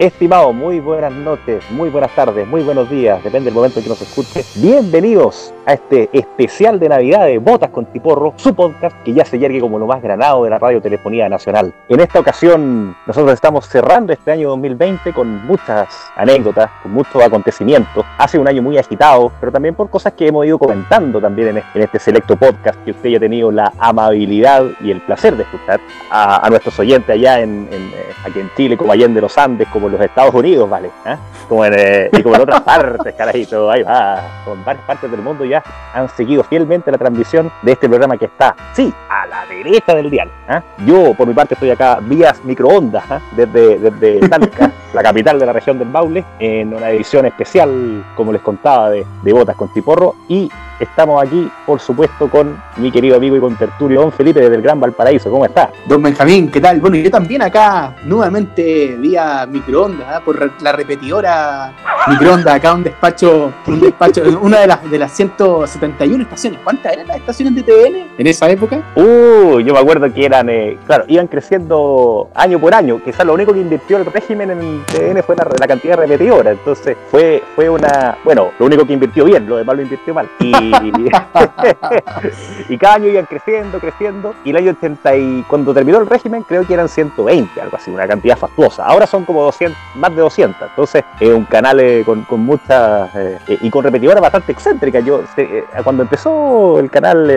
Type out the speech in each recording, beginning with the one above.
Estimado, muy buenas noches, muy buenas tardes, muy buenos días, depende del momento en que nos escuche. Bienvenidos a este especial de Navidad de Botas con Tiporro, su podcast que ya se yergue como lo más granado de la radiotelefonía nacional. En esta ocasión, nosotros estamos cerrando este año 2020 con muchas anécdotas, con muchos acontecimientos. Hace un año muy agitado, pero también por cosas que hemos ido comentando también en este selecto podcast que usted ya ha tenido la amabilidad y el placer de escuchar a, nuestros oyentes allá en, en, eh, aquí en Chile, como Allende los Andes, como los Estados Unidos, ¿vale? ¿Ah? Como en, eh, y como en otras partes, carajito, ahí va. Con varias partes del mundo ya han seguido fielmente la transmisión de este programa que está, sí, a la derecha del dial. ¿ah? Yo, por mi parte, estoy acá vías microondas, ¿ah? desde, desde Talca, la capital de la región del Maule, en una edición especial, como les contaba, de, de Botas con Tiporro y Estamos aquí, por supuesto, con mi querido amigo y con tertulio Don Felipe desde el Gran Valparaíso. ¿Cómo está? Don Benjamín, ¿qué tal? Bueno, yo también acá, nuevamente vía microondas, ¿eh? por la repetidora microondas, acá un despacho, un despacho, una de las, de las 171 estaciones. ¿Cuántas eran las estaciones de TVN en esa época? Uh, yo me acuerdo que eran, eh, claro, iban creciendo año por año. Quizás lo único que invirtió el régimen en TVN fue la, cantidad de repetidoras. Entonces fue, fue una, bueno, lo único que invirtió bien, lo demás lo invirtió mal. Y Y, cada año iban creciendo, creciendo. Y el año 80, y cuando terminó el régimen, creo que eran 120, algo así, una cantidad fastuosa. Ahora son como 200, más de 200. Entonces, es un canal eh, con, con, muchas. Eh, y con repetidoras bastante excéntricas. Yo, eh, cuando empezó el canal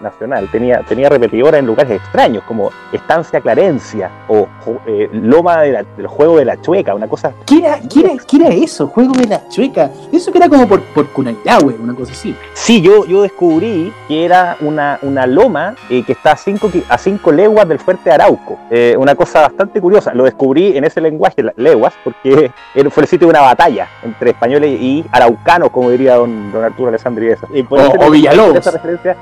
nacional, tenía, tenía repetidoras en lugares extraños, como Estancia Clarencia o Loma del Juego de la Chueca, una cosa. ¿Qué era, qué eso? Juego de la Chueca. Eso que era como por, por una cosa Sí, yo, yo descubrí que era una, una loma eh, que está a 5 a cinco leguas del fuerte Arauco. Eh, una cosa bastante curiosa. Lo descubrí en ese lenguaje, leguas, porque fue el sitio de una batalla entre españoles y araucanos, como diría don, don Arturo Alessandri. o, Villalobos.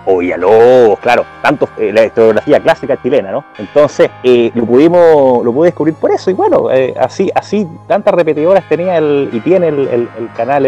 o Villalobos, claro. Tanto eh, la historiografía clásica chilena, ¿no? Entonces, lo pudimos, lo pude descubrir por eso. Y bueno, así, así tantas repetidoras tenía el, y tiene el, el, el canal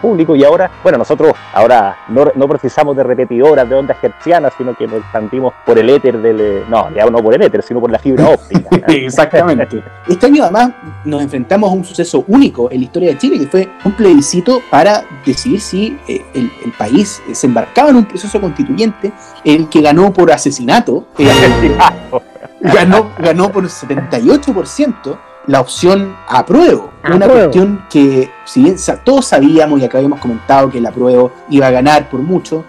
público. Y ahora, bueno, nosotros Ahora no, no, precisamos de repetidoras de ondas hertzianas, sino que nos expandimos por el éter del. Eh, no, ya no por el éter, sino por la fibra óptica. Exactamente. Este año además nos enfrentamos a un suceso único en la historia de Chile, que fue un plebiscito para decidir si eh, el, país se embarcaba en un proceso constituyente, el que ganó por asesinato. Eh, ganó, ganó por 78% la opción apruebo. Una cuestión que, si bien todos sabíamos y acá habíamos comentado que el apruebo iba a ganar por mucho,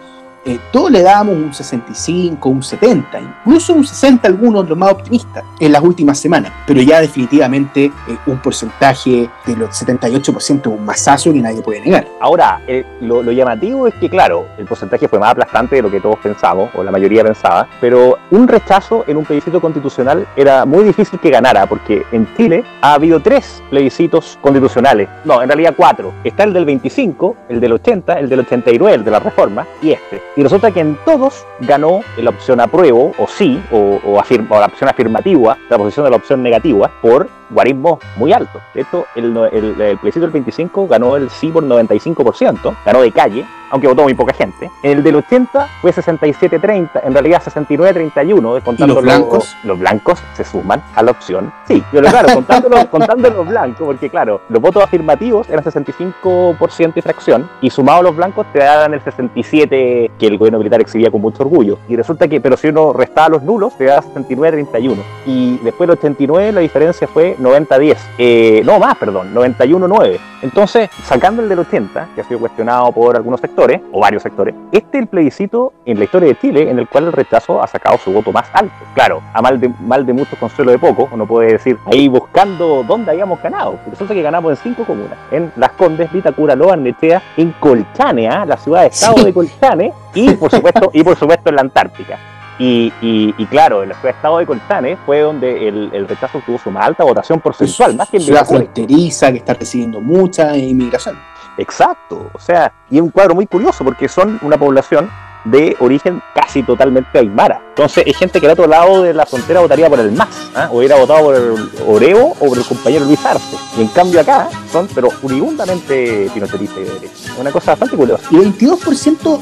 eh, todos le dábamos un 65, un 70, incluso un 60 algunos, los más optimistas, en las últimas semanas. Pero ya definitivamente eh, un porcentaje de los 78% un masazo que nadie puede negar. Ahora, eh, lo, llamativo es que, claro, el porcentaje fue más aplastante de lo que todos pensamos, o la mayoría pensaba, pero un rechazo en un plebiscito constitucional era muy difícil que ganara, porque en Chile ha habido tres plebiscitos constitucionales, no, en realidad cuatro. Está el del 25, el del 80, el del 89, el de la reforma, y este. Y resulta que en todos ganó la opción apruebo, o sí, o, o, la opción afirmativa, la posición de la opción negativa, por guarismo muy alto. De hecho, el, el, el plebiscito del 25 ganó el sí por 95%, ganó de calle, aunque votó muy poca gente. El del 80 fue 67-30, en realidad 69-31, contando los blancos. Los, blancos se suman a la opción. Sí, lo claro, contando, los, contando los blancos, porque claro, los votos afirmativos eran 65% y fracción, y sumados los blancos te daban el 67 que el gobierno militar exhibía con mucho orgullo. Y resulta que, pero si uno restaba los nulos, te daba 69-31. Y después del 89 la diferencia fue 90-10. Eh, no más, perdón, 91-9. Entonces, sacando el del 80, que ha sido cuestionado por algunos sectores, o varios sectores, este es el plebiscito en la historia de Chile en el cual el rechazo ha sacado su voto más alto. Claro, a mal de, mal de muchos, consuelo de poco, uno puede decir, ahí buscando dónde habíamos ganado. Resulta que ganamos en cinco comunas, en Las Condes, Vitacura, Loa, Nechea, en Colchane, la ciudad de Estado de Colchane, y por supuesto, y por supuesto en la Antártica. Y, y, claro, el estado de Colchane fue donde el, rechazo tuvo su más alta votación porcentual, más que en Ciudad fronteriza que está recibiendo mucha inmigración. Exacto, o sea, y es un cuadro muy curioso porque son una población de origen casi totalmente aymara. Entonces, hay gente que al otro lado de la frontera votaría por el MAS, ¿ah? o hubiera votado por el Oreo o por el compañero Luis Arce. Y en cambio acá son, pero uribundamente pinochetistas y de derecha. Una cosa bastante curiosa. Y 22%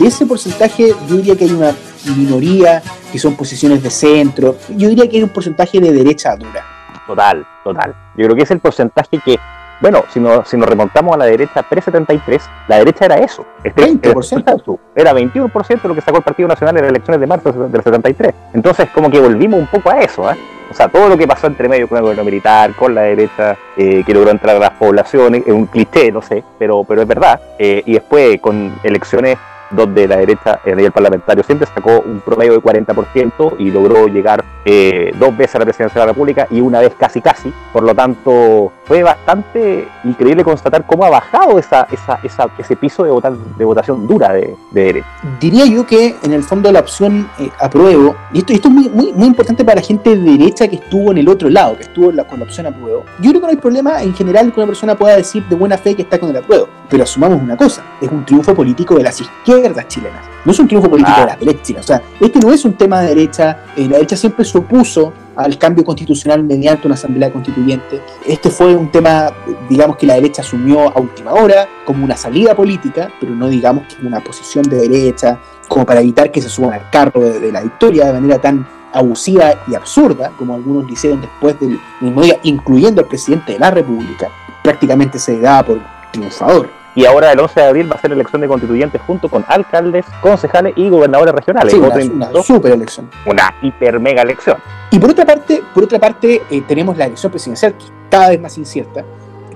de ese porcentaje, yo diría que hay una minoría que son posiciones de centro. Yo diría que hay un porcentaje de derecha dura Total, total. Yo creo que es el porcentaje que, bueno, si nos, si nos remontamos a la derecha pre-73, la derecha era eso. Este, 20%. Era 21% lo que sacó el Partido Nacional en las elecciones de marzo del 73. Entonces, como que volvimos un poco a eso, ¿eh? O sea, todo lo que pasó entre medio con el gobierno militar, con la derecha, eh, que logró entrar a las poblaciones, es un cliché, no sé, pero, pero es verdad. Eh, y después con elecciones donde la derecha a nivel parlamentario siempre sacó un promedio de 40% y logró llegar eh, dos veces a la presidencia de la República y una vez casi casi. Por lo tanto, fue bastante increíble constatar cómo ha bajado esa, esa, esa ese piso de, de votación dura de, derecha. Diría yo que en el fondo la opción eh, apruebo, y esto, esto es muy, muy, muy importante para la gente de derecha que estuvo en el otro lado, que estuvo con la opción apruebo. Yo creo que no hay problema en general que una persona pueda decir de buena fe que está con el apruebo, pero asumamos una cosa, es un triunfo político de las izquierdas chilenas, no es un triunfo político de la derecha, o sea, este no es un tema de derecha, eh, la derecha siempre se opuso al cambio constitucional mediante una asamblea constituyente. Este fue un tema, digamos, que la derecha asumió a última hora como una salida política, pero no digamos que una posición de derecha, como para evitar que se suban al carro de, la victoria de manera tan abusiva y absurda, como algunos le hicieron después del mismo día, incluyendo al presidente de la República, prácticamente se daba por triunfador. Y ahora el 11 de abril va a ser elección de constituyentes junto con alcaldes, concejales y gobernadores regionales. una, super elección. Una hiper mega elección. Y por otra parte, por otra parte eh, tenemos la elección presidencial, que cada vez más incierta.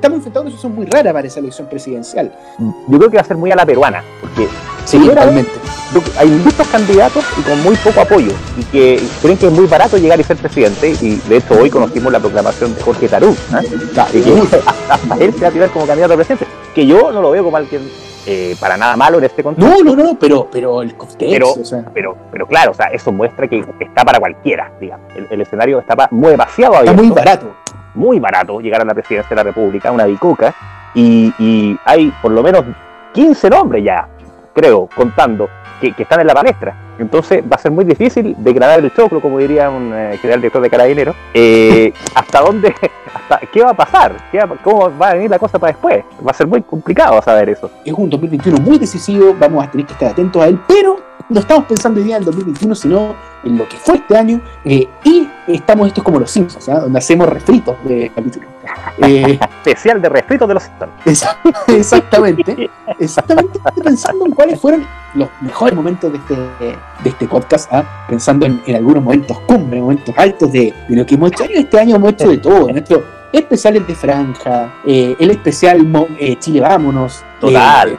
Estamos enfrentando una situación muy rara para esa elección presidencial. Yo creo que va a ser muy a la peruana, porque sí, realmente. hay muchos candidatos y con muy poco apoyo, y que creen que es muy barato llegar y ser presidente, y de hecho hoy conocimos la proclamación de Jorge Tarú, ¿eh? y que hasta él se va a tirar como candidato a presidente, que yo no lo veo como alguien eh, para nada malo en este contexto. No, no, no, pero, pero el pero, pero, pero claro, o sea, eso muestra que está para cualquiera, digamos. El, escenario está muy demasiado abierto. Está muy barato. Muy barato llegar a la presidencia de la República, una bicoca, y, y hay por lo menos 15 nombres ya, creo, contando, que, que están en la palestra. Entonces va a ser muy difícil degradar el choclo, como diría un eh, general director de Carabineros. Eh, ¿Hasta dónde? Hasta, ¿Qué va a pasar? ¿Cómo va a venir la cosa para después? Va a ser muy complicado saber eso. Es un 2021 muy decisivo, vamos a tener que estar atentos a él, pero no estamos pensando hoy día en el 2021, sino en lo que fue este año. Eh, y estamos, esto es como los Simpsons, ¿ah? donde hacemos refritos de capítulos. Eh, Especial de refritos de los Simpsons. Exactamente. Exactamente pensando en cuáles fueron los mejores momentos de este, de este podcast, ¿ah? pensando en, algunos momentos cumbre, momentos altos de, lo que hemos hecho. Este año hemos hecho de todo. Nuestro especiales de franja, eh, el especial eh, Chile Vámonos, Total. Eh,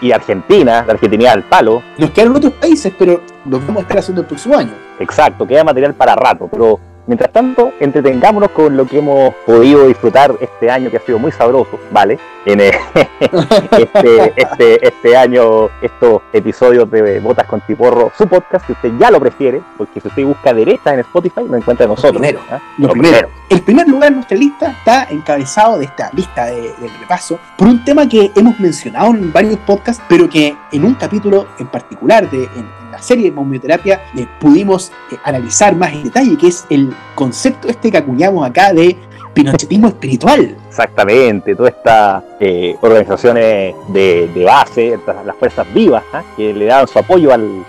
Y Argentina, la Argentina al palo. Nos quedaron otros países, pero los vamos a estar haciendo el próximo año. Exacto, queda material para rato, pero Mientras tanto, entretengámonos con lo que hemos podido disfrutar este año que ha sido muy sabroso, ¿vale? En eh, este, este, este, año, estos episodios de Botas con Tiporro, su podcast, si usted ya lo prefiere, porque si usted busca derecha en Spotify, lo encuentra nosotros. Lo primero, ¿ah? lo, primero. El primer lugar en nuestra lista está encabezado de esta lista de, del repaso por un tema que hemos mencionado en varios podcasts, pero que en un capítulo en particular de la serie de momioterapia eh, pudimos eh, analizar más en detalle, que es el concepto este que acuñamos acá de pinochetismo espiritual. Exactamente, todas estas eh, organizaciones de, base, las fuerzas vivas, ¿ah? que le daban su apoyo al,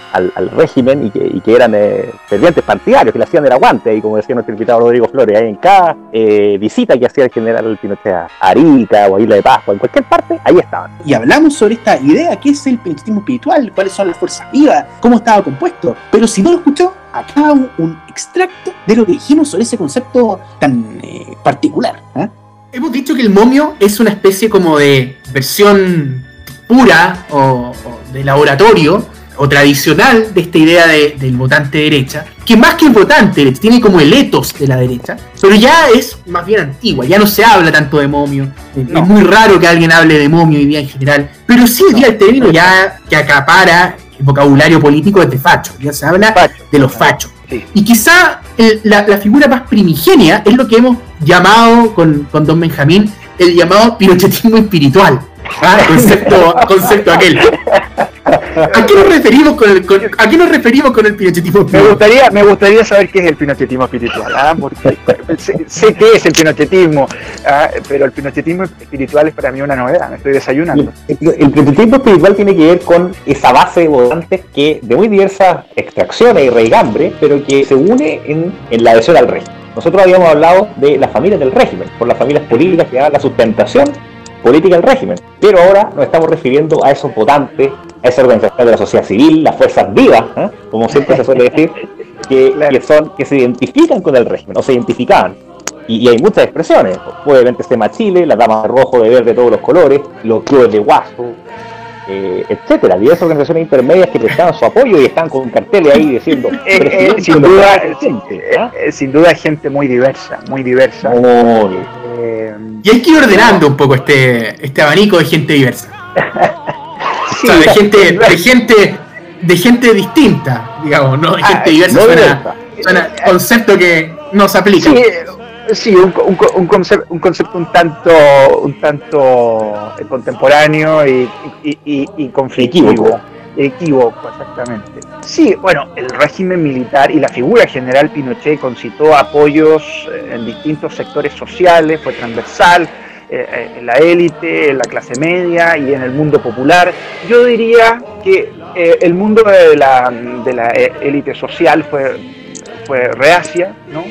régimen y que, eran eh, fervientes partidarios, que le hacían el aguante, y como decía nuestro invitado Rodrigo Flores, en cada eh, visita que hacía el general Pinochet a Arica o a Isla de Pascua, en cualquier parte, ahí estaban. Y hablamos sobre esta idea, ¿qué es el pinochetismo espiritual? ¿Cuáles son las fuerzas vivas? ¿Cómo estaba compuesto? Pero si no lo escuchó, acá un, extracto de lo que dijimos sobre ese concepto tan eh, particular. ¿ah? Hemos dicho que el momio es una especie como de versión pura o, de laboratorio o tradicional de esta idea del votante derecha, que más que el votante tiene como el etos de la derecha, pero ya es más bien antigua, ya no se habla tanto de momio, es muy raro que alguien hable de momio hoy día en general, pero sí hoy día el término ya que acapara vocabulario político es de facho, ya se habla de los fachos. Y quizá la, figura más primigenia es lo que hemos llamado con, con Don Benjamín el llamado pinochetismo espiritual. Ah, concepto, concepto aquel. ¿A qué nos referimos con el, ¿a qué nos referimos con el pinochetismo espiritual? Me gustaría, me gustaría saber qué es el pinochetismo espiritual, ¿ah? porque sé, qué es el pinochetismo, ¿ah? pero el pinochetismo espiritual es para mí una novedad, me estoy desayunando. El, pinochetismo espiritual tiene que ver con esa base de votantes que de muy diversas extracciones y reigambre, pero que se une en, en la adhesión al rey. nosotros habíamos hablado de las familias del régimen, por las familias políticas que daban la sustentación política del régimen. Pero ahora nos estamos refiriendo a esos votantes, a esa organización de la sociedad civil, las fuerzas vivas, ¿eh? como siempre se suele decir, que, que, son, que se identifican con el régimen, o se identificaban. Y, hay muchas expresiones. Obviamente se Chile, las damas de rojo, de verde, de todos los colores, los clubes de guaso, eh, etcétera, diversas organizaciones intermedias que prestaban su apoyo y están con carteles ahí diciendo eh, eh, sin duda ¿ah? sin duda gente muy diversa muy diversa. Y hay que ir ordenando un poco este este abanico de gente diversa. De gente de gente de gente distinta digamos no de gente ah, diversa suena, concepto que nos aplica. Sí, un, un, concepto, un concepto un tanto, un tanto eh, contemporáneo y, y, conflictivo. Equívoco. exactamente. Sí, bueno, el régimen militar y la figura general Pinochet concitó apoyos eh, en distintos sectores sociales, fue transversal, eh, en la élite, en la clase media y en el mundo popular. Yo diría que el mundo de la, de la élite social fue, fue reacia, ¿no?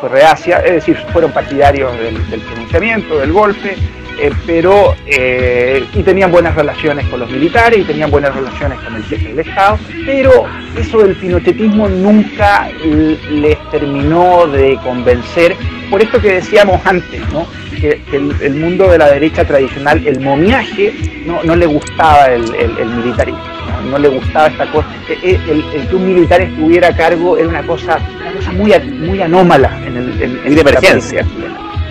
Fue reacia, es decir, fueron partidarios del, pronunciamiento, del golpe, eh, pero eh, y tenían buenas relaciones con los militares y tenían buenas relaciones con el jefe del Estado, pero eso del pinochetismo nunca les terminó de convencer, por esto que decíamos antes, ¿no? que, el, mundo de la derecha tradicional, el momiaje, no, no le gustaba el, militarismo, ¿no? le gustaba esta cosa. E, e, que un militar estuviera a cargo era una cosa, cosa muy, muy anómala en el en, y de emergencia.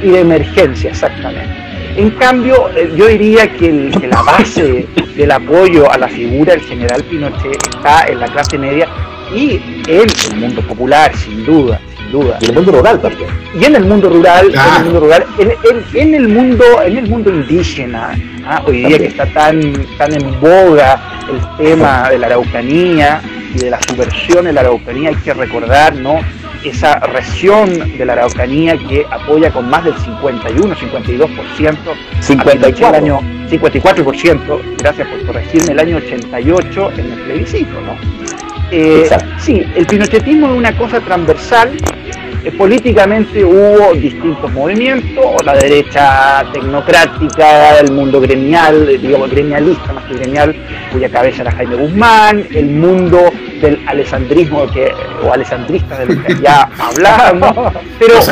Y de emergencia, exactamente. En cambio, eh, yo diría que, la base del apoyo a la figura del general Pinochet está en la clase media y en el mundo popular, sin duda duda. Y en el mundo rural también. Y en el mundo rural, en el mundo rural, en, el mundo, en el mundo indígena, ¿ah? hoy día que está tan, tan en boga el tema de la Araucanía y de la subversión de la Araucanía, hay que recordar, ¿no? Esa región de la Araucanía que apoya con más del 51, 52%, 54. El año, 54%, gracias por corregirme, el año 88 en el plebiscito, ¿no? Eh, sí, el pinochetismo es una cosa transversal. Eh, políticamente hubo distintos movimientos, la derecha tecnocrática, el mundo gremial, eh, digamos gremialista más que gremial, cuya cabeza era Jaime Guzmán, el mundo del alessandrismo que, o alessandrista del que ya hablábamos, pero los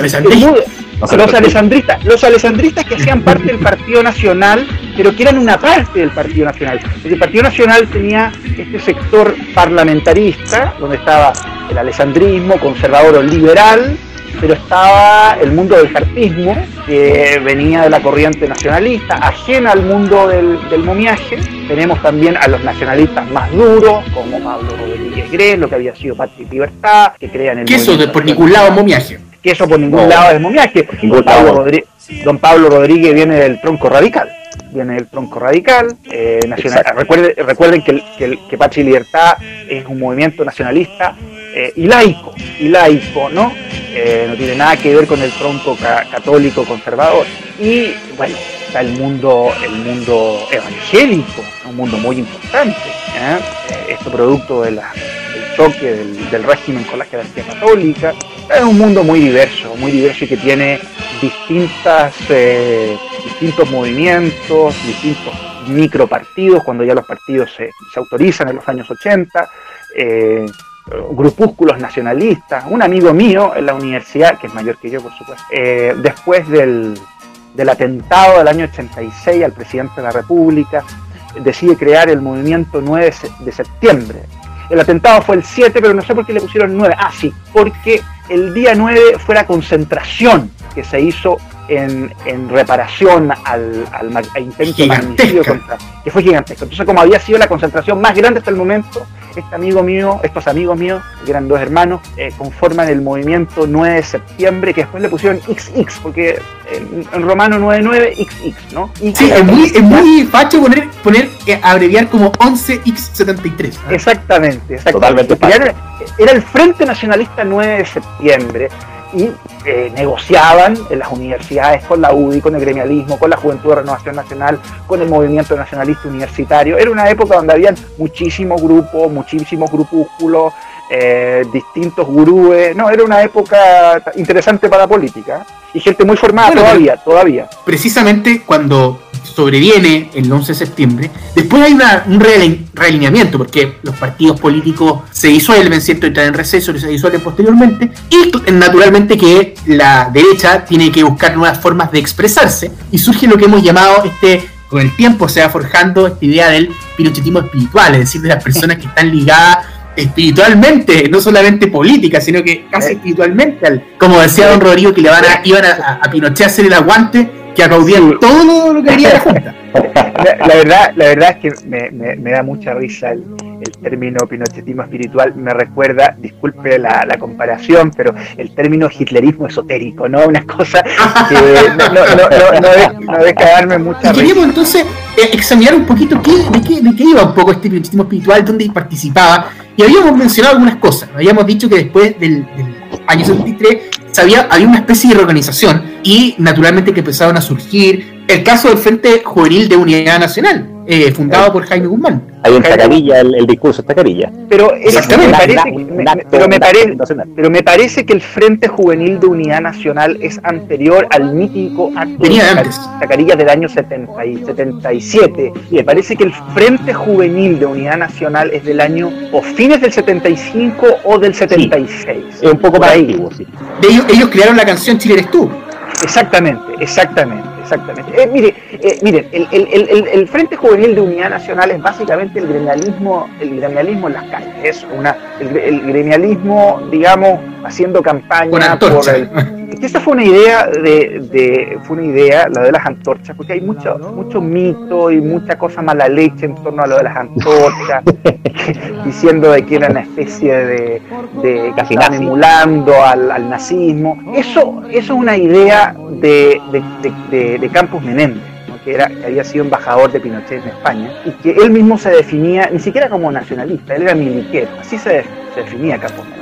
alessandristas, los alessandristas que hacían parte del Partido Nacional, pero que eran una parte del Partido Nacional. El Partido Nacional tenía este sector parlamentarista, donde estaba el alessandrismo, conservador o liberal, pero estaba el mundo del cartismo, que venía de la corriente nacionalista, ajena al mundo del, momiaje. Tenemos también a los nacionalistas más duros, como Pablo Rodríguez Gres, lo que había sido Patria y Libertad, que crean el... eso de por ningún lado momiaje? que eso por ningún lado es momiaje. Don Pablo, Rodríguez, don Pablo Rodríguez viene del tronco radical, viene del tronco radical, eh, nacional. Recuerden, recuerden que, que, que Pachi Libertad es un movimiento nacionalista eh, y laico, y laico, ¿no? Eh, no tiene nada que ver con el tronco católico conservador. Y bueno, está el mundo, el mundo evangélico, un mundo muy importante. Esto producto de la choque del, régimen con la jerarquía católica. Es un mundo muy diverso, muy diverso y que tiene distintas, eh, distintos movimientos, distintos micropartidos, cuando ya los partidos se, autorizan en los años 80, eh, grupúsculos nacionalistas. Un amigo mío en la universidad, que es mayor que yo, por supuesto, eh, después del, del atentado del año 86 al presidente de la República, decide crear el movimiento 9 de septiembre, el atentado fue el 7, pero no sé por qué le pusieron 9. Ah, sí, porque el día 9 fue la concentración que se hizo en, reparación al, intento de magnicidio contra, que fue gigantesco. Entonces, como había sido la concentración más grande hasta el momento, este amigo mío, estos amigos míos, que eran dos hermanos, eh, conforman el movimiento 9 de septiembre, que después le pusieron XX, porque en, romano 99, XX, ¿no? sí, es muy, es muy facho poner, poner eh, abreviar como 11X73. Exactamente, exactamente. era el Frente Nacionalista 9 de septiembre y eh, negociaban en las universidades con la UDI, con el gremialismo, con la Juventud de Renovación Nacional, con el movimiento nacionalista universitario. Era una época donde habían muchísimos grupos, muchísimos grupúsculos, eh, distintos gurúes. No, era una época interesante para la política y gente muy formada todavía, todavía. Precisamente cuando sobreviene el 11 de septiembre, después hay un realineamiento, porque los partidos políticos se disuelven, ¿cierto? Entran en receso y se disuelven posteriormente, y naturalmente que la derecha tiene que buscar nuevas formas de expresarse, y surge lo que hemos llamado este con el tiempo se va forjando esta idea del pinochetismo espiritual, es decir, de las personas que están ligadas espiritualmente, no solamente política, sino que casi espiritualmente, como decía don Rodrigo, que le van a, iban a, a Pinochet hacer el aguante, que aplaudían todo lo, que quería la Junta. La, verdad, la verdad es que me, da mucha risa el, término pinochetismo espiritual. Me recuerda, disculpe la, comparación, pero el término hitlerismo esotérico, ¿no? Una cosa que no, no, no, deja darme mucha y Queríamos entonces eh, examinar un poquito qué, de, qué, de qué iba un poco este pinochetismo espiritual, dónde participaba. Y habíamos mencionado algunas cosas. Habíamos dicho que después del, del año 73 había, había una especie de reorganización y naturalmente que empezaron a surgir. El caso del Frente Juvenil de Unidad Nacional, eh, fundado por Jaime Guzmán. Hay un Tacarilla, el, el, discurso de Tacarilla. Pero, me parece, pero, me parece, pero me parece que el Frente Juvenil de Unidad Nacional es anterior al mítico acto Venía de antes. Tacarilla del año 70 y 77. Y me parece que el Frente Juvenil de Unidad Nacional es del año o fines del 75 o del 76. es un poco más antiguo, sí. De ellos, ellos crearon la canción Chile eres tú. Exactamente, exactamente. Exactamente. Eh, mire, eh, miren, el, el, el, Frente Juvenil de Unidad Nacional es básicamente el gremialismo, el gremialismo en las calles. Es una, el, gremialismo, digamos, haciendo campaña por el, esa fue una idea de, fue una idea la de las antorchas porque hay mucho mucho mito y mucha cosa mala leche en torno a lo de las antorchas diciendo de que era una especie de, de que estaban emulando al, nazismo. Eso eso es una idea de, de, Campos Menéndez que, había sido embajador de Pinochet en España y que él mismo se definía ni siquiera como nacionalista él era miliquero así se, se definía Menéndez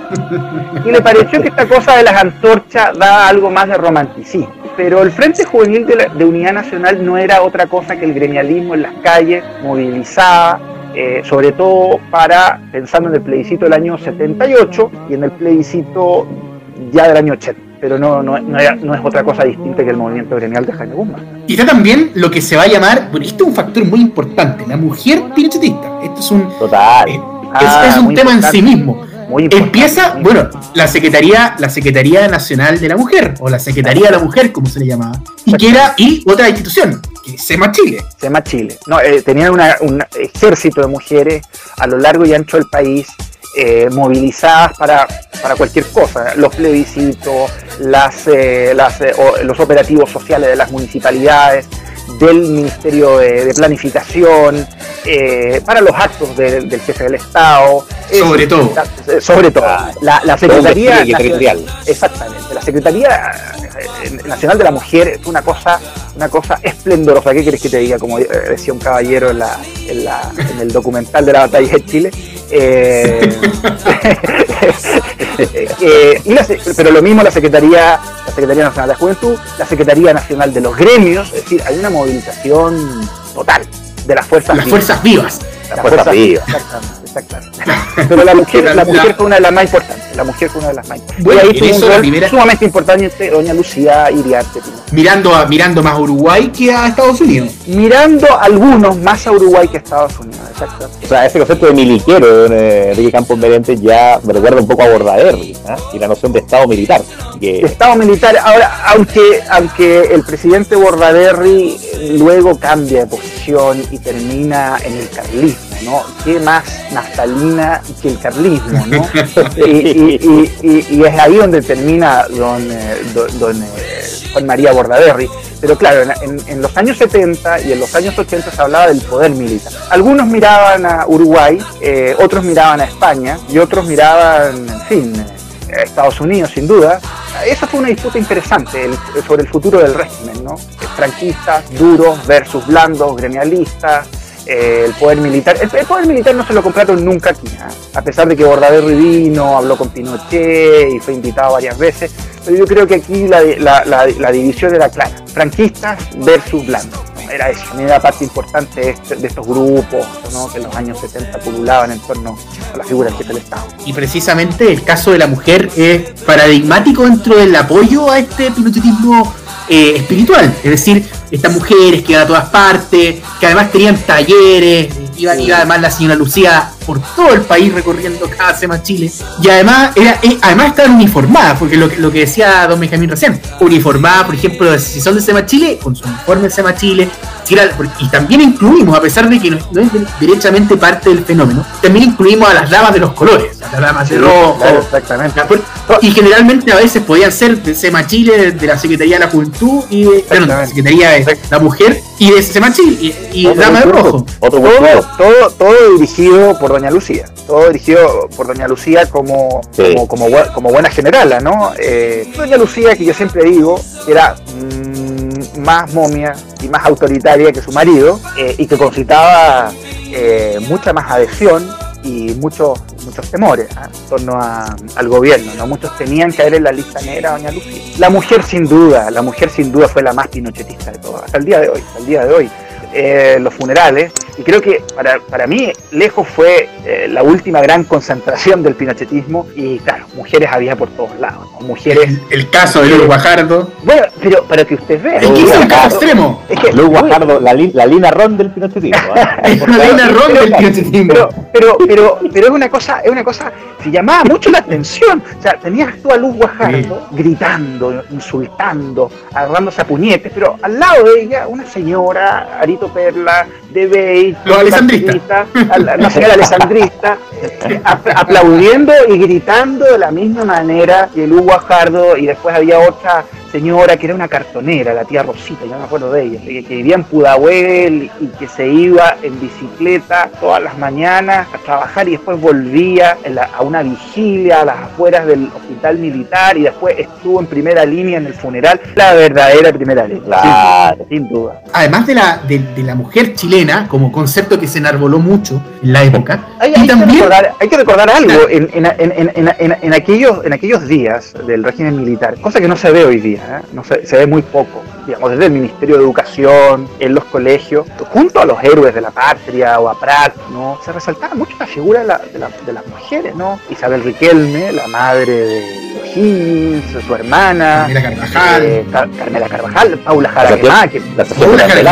y le pareció que esta cosa de las antorchas da algo más de romanticismo. Pero el Frente Juvenil de, Unidad Nacional no era otra cosa que el gremialismo en las calles, movilizada, eh, sobre todo para, pensando en el plebiscito del año 78 y en el plebiscito ya del año 80 pero no, no, no, es otra cosa distinta que el movimiento gremial de Jaime Guzmán. Y está también lo que se va a llamar, bueno, esto es un factor muy importante, la mujer pinochetista. Esto es un, Total. Eh, es, ah, un tema en sí mismo. Empieza, bueno, la Secretaría, la Secretaría Nacional de la Mujer, o la Secretaría de la Mujer, como se le llamaba, y que era, y otra institución, que SEMA Chile. SEMA Chile. No, eh, tenían un ejército de mujeres a lo largo y ancho del país, eh, movilizadas para, para, cualquier cosa, los plebiscitos, las, eh, las los operativos sociales de las municipalidades, del Ministerio de, Planificación, eh, para los actos del jefe del Estado. Sobre todo. sobre todo. La, Secretaría Nacional, Exactamente. La Secretaría eh, Nacional de la Mujer es una cosa, una cosa esplendorosa. ¿Qué quieres que te diga? Como eh, decía un caballero en, la, en, la, en el documental de la batalla de Chile. pero lo mismo la Secretaría, la Secretaría Nacional de la Juventud, la Secretaría Nacional de los Gremios, es decir, hay una movilización total de las fuerzas las fuerzas vivas. Las fuerzas vivas. Exactamente, Pero la mujer, la mujer fue una de las más importantes. La mujer fue una de las más importantes. Bueno, y ahí tuvo un rol sumamente importante doña Lucía Iriarte. Mirando, a, mirando más a Uruguay que a Estados Unidos. Mirando algunos más a Uruguay que a Estados Unidos, exacto. O sea, ese concepto de miliquero de Enrique Campos Merente ya me recuerda un poco a Bordaderri ¿eh? y la noción de Estado militar. De Estado militar, ahora, aunque, aunque el presidente Bordaderri luego cambia de posición y termina en el carlismo, ¿no? ¿Qué más naftalina que el carlismo, ¿no? y, es ahí donde termina don, eh, don, eh, Juan María Bordaberry. Pero claro, en, los años 70 y en los años 80 se hablaba del poder militar. Algunos miraban a Uruguay, eh, otros miraban a España y otros miraban, en fin, a Estados Unidos sin duda. Esa fue una disputa interesante sobre el futuro del régimen, ¿no? Franquistas, duros versus blandos, gremialistas, el poder militar. El, poder militar no se lo compraron nunca aquí, ¿ah? a pesar de que Bordaberry vino, habló con Pinochet y fue invitado varias veces. Pero yo creo que aquí la, división era clara: franquistas versus blandos. era eso, era parte importante de, este- de estos grupos ¿no? que en los años 70 pululaban en torno a la figura del jefe del Estado. Y precisamente el caso de la mujer es paradigmático dentro del apoyo a este pinochetismo eh, espiritual. Es decir, estas mujeres que iban a todas partes, que además tenían talleres, iba, iba además la señora Lucía por todo el país recorriendo cada semana Chile. Y además, era, eh, además estaban uniformadas, porque lo, que- lo que decía don Benjamín recién, uniformadas, por ejemplo, si son de Sema Chile, con su uniforme de Sema Chile. y también incluimos, a pesar de que no, no es derechamente parte del fenómeno, también incluimos a las damas de los colores, a las damas de rojo, Claro, exactamente. y generalmente a veces podían ser de SEMA Chile, de la Secretaría de la Juventud y de, bueno, de la. Secretaría de la Mujer y de SEMA Chile y, y Dama de Rojo. Otro todo, todo dirigido por Doña Lucía, todo dirigido por Doña Lucía como, Sí. como, como, bu- como buena generala, ¿no? Eh, Doña Lucía, que yo siempre digo, era mm, más momia y más autoritaria que su marido eh, y que concitaba eh, mucha más adhesión y muchos muchos temores ¿ah? en torno a- al gobierno, ¿no? Muchos temían caer en la lista negra Doña Lucía. La mujer sin duda, la mujer sin duda fue la más pinochetista de todas, hasta el día de hoy, hasta el día de hoy. Eh, los funerales, y creo que para, para mí lejos fue eh, la última gran concentración del pinochetismo, y claro, mujeres había por todos lados, ¿no? mujeres... El, el caso de Lolo Guajardo. Bueno, pero para que usted vea... Es que es un caso extremo. Es que, Luis Guajardo, la, li- la Lina Ron del pinochetismo. Es una línea ron pero- del pinochetismo. pero, pero, pero, pero es una cosa, es una cosa que llamaba mucho la atención. O sea, tenías tú a Luz Guajardo gritando, insultando, agarrándose a puñetes, pero al lado de ella, una señora, Arito Perla, de Bey, Los alessandristas. señora alessandrista, apl- aplaudiendo y gritando de la misma manera que Luz Guajardo, y después había otra señora que era una cartonera, la tía Rosita, yo me acuerdo de ella, que, que vivía en Pudahuel y que se iba en bicicleta todas las mañanas a trabajar y después volvía la- a una vigilia a las afueras del hospital militar y después estuvo en primera línea en el funeral, la verdadera primera línea, Claro. sin, sin duda. Además de la, de, de la mujer chilena, como concepto que se enarboló mucho en la época, Hay, y que recordar, hay que recordar algo en- en- en aquellos, en aquellos días del régimen militar, cosa que no se ve hoy día, ¿eh? no se, se ve muy poco, digamos, desde el Ministerio de Educación, en los colegios, junto a los héroes de la patria o a Prat, ¿no? se resaltaba mucho la figura de, la- de la- de las mujeres, ¿no? Isabel Riquelme, la madre de O'Higgins, su hermana, Carmela Carvajal. eh, Car- Carmela Carvajal, Paula Jaraquemá, que La.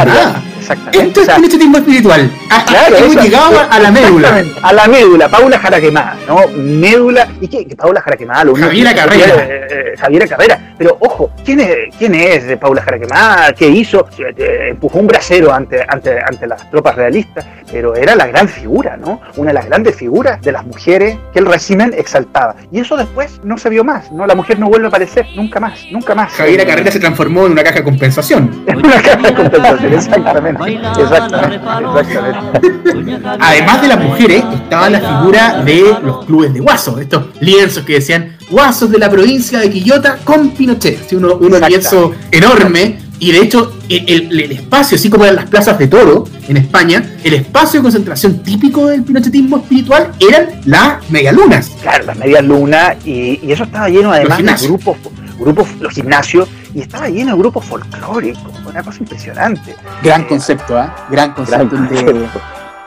Carvajal. Exactamente. Esto o es sea, pinochetismo espiritual. Ah, Claro, hemos eso- llegado a la médula. A la médula, Paula Jaraquemá, ¿no? Médula. ¿Y qué? Paula Jaraquemá, lo único Javiera Carrera. eh, eh, Javiera Carrera. Pero ojo, ¿quién es, quién es de Paula Jaraquemá? ¿Qué hizo? Eh, Empujó un brasero ante, ante, ante las tropas realistas, pero era la gran figura, ¿no? Una de las grandes figuras de las mujeres que el régimen exaltaba. Y eso después no se vio más, ¿no? La mujer no vuelve a aparecer, nunca más, nunca más. Javiera Carrera se transformó en una caja de compensación. En una caja de compensación, exactamente. Exactamente. exactamente. Además de las mujeres, estaba la figura de los clubes de guasos, estos lienzos que decían guasos de la provincia de Quillota con Pinochet. Así uno, Exacto. lienzo enorme. Y de hecho, el, el- el espacio, así como eran las plazas de toro en España, el espacio de concentración típico del pinochetismo espiritual eran las medialunas. Claro, las medias lunas y, y eso estaba lleno además de grupos, grupos, los gimnasios, y estaba lleno de grupos folclóricos, una cosa impresionante. Gran concepto, ¿ah? Gran Gran concepto el de,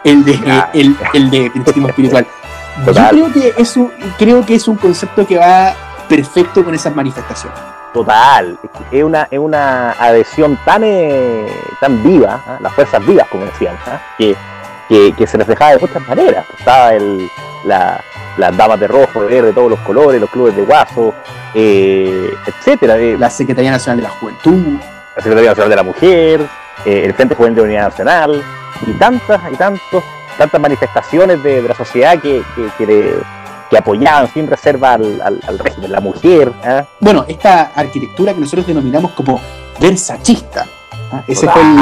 el de, el, el de espiritual. Yo creo que, es un, creo que es un concepto que va perfecto con esas manifestaciones. Total, es una, es una adhesión tan, eh, tan viva, ¿ah? las fuerzas vivas, como decían, ¿ah? que, que, que se reflejaba de muchas maneras. Estaba el, la, las damas de rojo, de verde, todos los colores, los clubes de guaso, eh, etcétera. eh, La Secretaría Nacional de la Juventud, la Secretaría Nacional de la Mujer, eh, el Frente Juvenil de Unidad Nacional, y tantas y tantos, tantas manifestaciones de, de la sociedad que, que, que, le- que apoyaban sin reserva al, al- al régimen, la mujer, ¿ah? bueno, esta arquitectura que nosotros denominamos como versachista. ¿ah? Ese, fue el,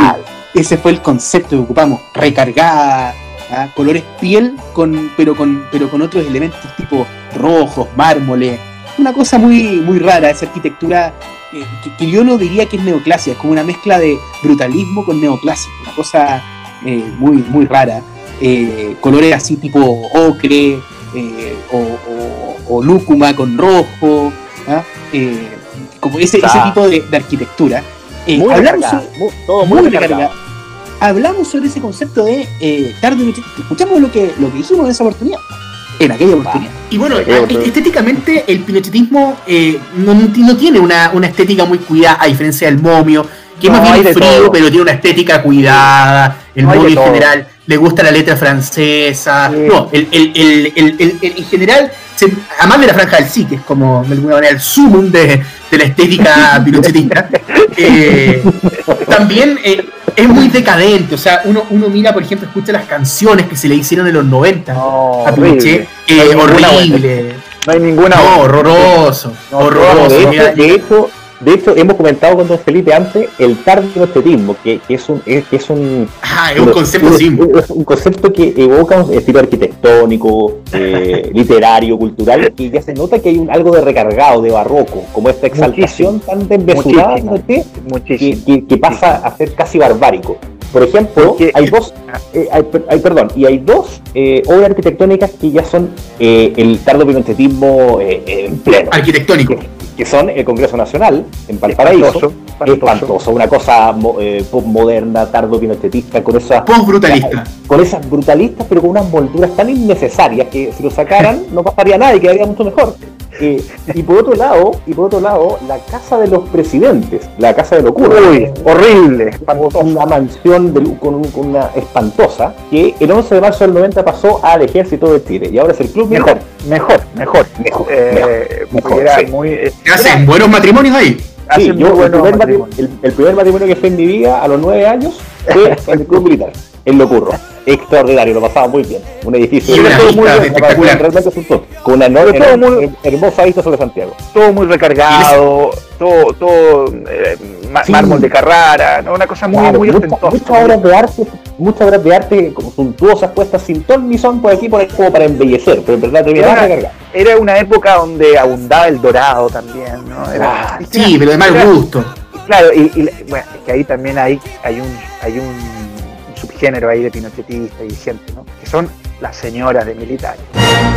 ese fue el concepto que ocupamos, recargada, ¿ah? colores piel, con, pero, con, pero con otros elementos tipo rojos, mármoles. Una cosa muy, muy rara, esa arquitectura eh, que, que yo no diría que es neoclásica, es como una mezcla de brutalismo con neoclásico, una cosa eh, muy, muy rara. Eh, colores así tipo ocre o, o- o lúcuma con rojo, ¿ah? Como ese, ese tipo de, de arquitectura. Muy hablamos recargada, sobre- muy- todo muy, muy recargado. recargada. Hablamos sobre ese concepto de eh, tarde Escuchamos lo que, lo que dijimos en esa oportunidad. En aquella oportunidad. Y bueno, estéticamente el pinochetismo eh, no, no, tiene una, una, estética muy cuidada, a diferencia del momio, que es más bien frío, pero tiene una estética cuidada. El momio en general le gusta la letra francesa. No, el, el, el, en general, además de la franja del sí, que es como de alguna manera el sumum de, de la estética pinochetista, eh, también eh, es muy decadente. O sea, uno, uno mira, por ejemplo, escucha las canciones que se le hicieron en los 90 a Pinochet. Eh, horrible. No hay ninguna. No, horroroso. horroroso. de hecho de hecho, hemos comentado con don Felipe antes el tardoestetismo, que, que es un. que es un, ah, es un concepto un concepto que evoca un estilo arquitectónico, eh, literario, cultural, y ya se nota que hay un, algo de recargado, de barroco, como esta exaltación tan desmesurada que, que, pasa a ser casi barbárico. Por ejemplo, hay dos, eh, hay, perdón, y hay dos eh, obras arquitectónicas que ya son eh, el tardo pinochetismo en pleno. Arquitectónico. Que, son el Congreso Nacional en Valparaíso. Espantoso, una cosa postmoderna, tardo pinochetista, con esas. Post-brutalista. Con esas brutalistas, pero con unas molduras tan innecesarias que si lo sacaran no pasaría nada y quedaría mucho mejor. Eh, y por otro lado, y por otro lado, la casa de los presidentes, la casa de locura. Uy, horrible, Una mansión con, una espantosa que el 11 de marzo del 90 pasó al ejército de Chile y ahora es el club mejor, mejor, mejor, mejor. Eh, muy, eh, hacen buenos matrimonios ahí. Sí, yo, el, primer matrimonio, el, primer matrimonio que fue en mi vida a los nueve años fue en el club militar, en Locurro extraordinario, lo pasaba muy bien. Un edificio muy. Realmente con una enorme, hermosa vista sobre Santiago. Todo muy recargado, todo, todo eh, mármol de Carrara, ¿no? una cosa muy, muy ostentosa. Muchas obras de arte, muchas obras de arte como suntuosas puestas sin ton ni son por aquí por ahí como para embellecer, pero en verdad te era, una, era una época donde abundaba el dorado también, ¿no? Era, sí, pero de mal gusto. Claro, y, y bueno, es que ahí también hay, hay un hay un subgénero ahí de pinochetista y gente, ¿no? que son las señoras de militares.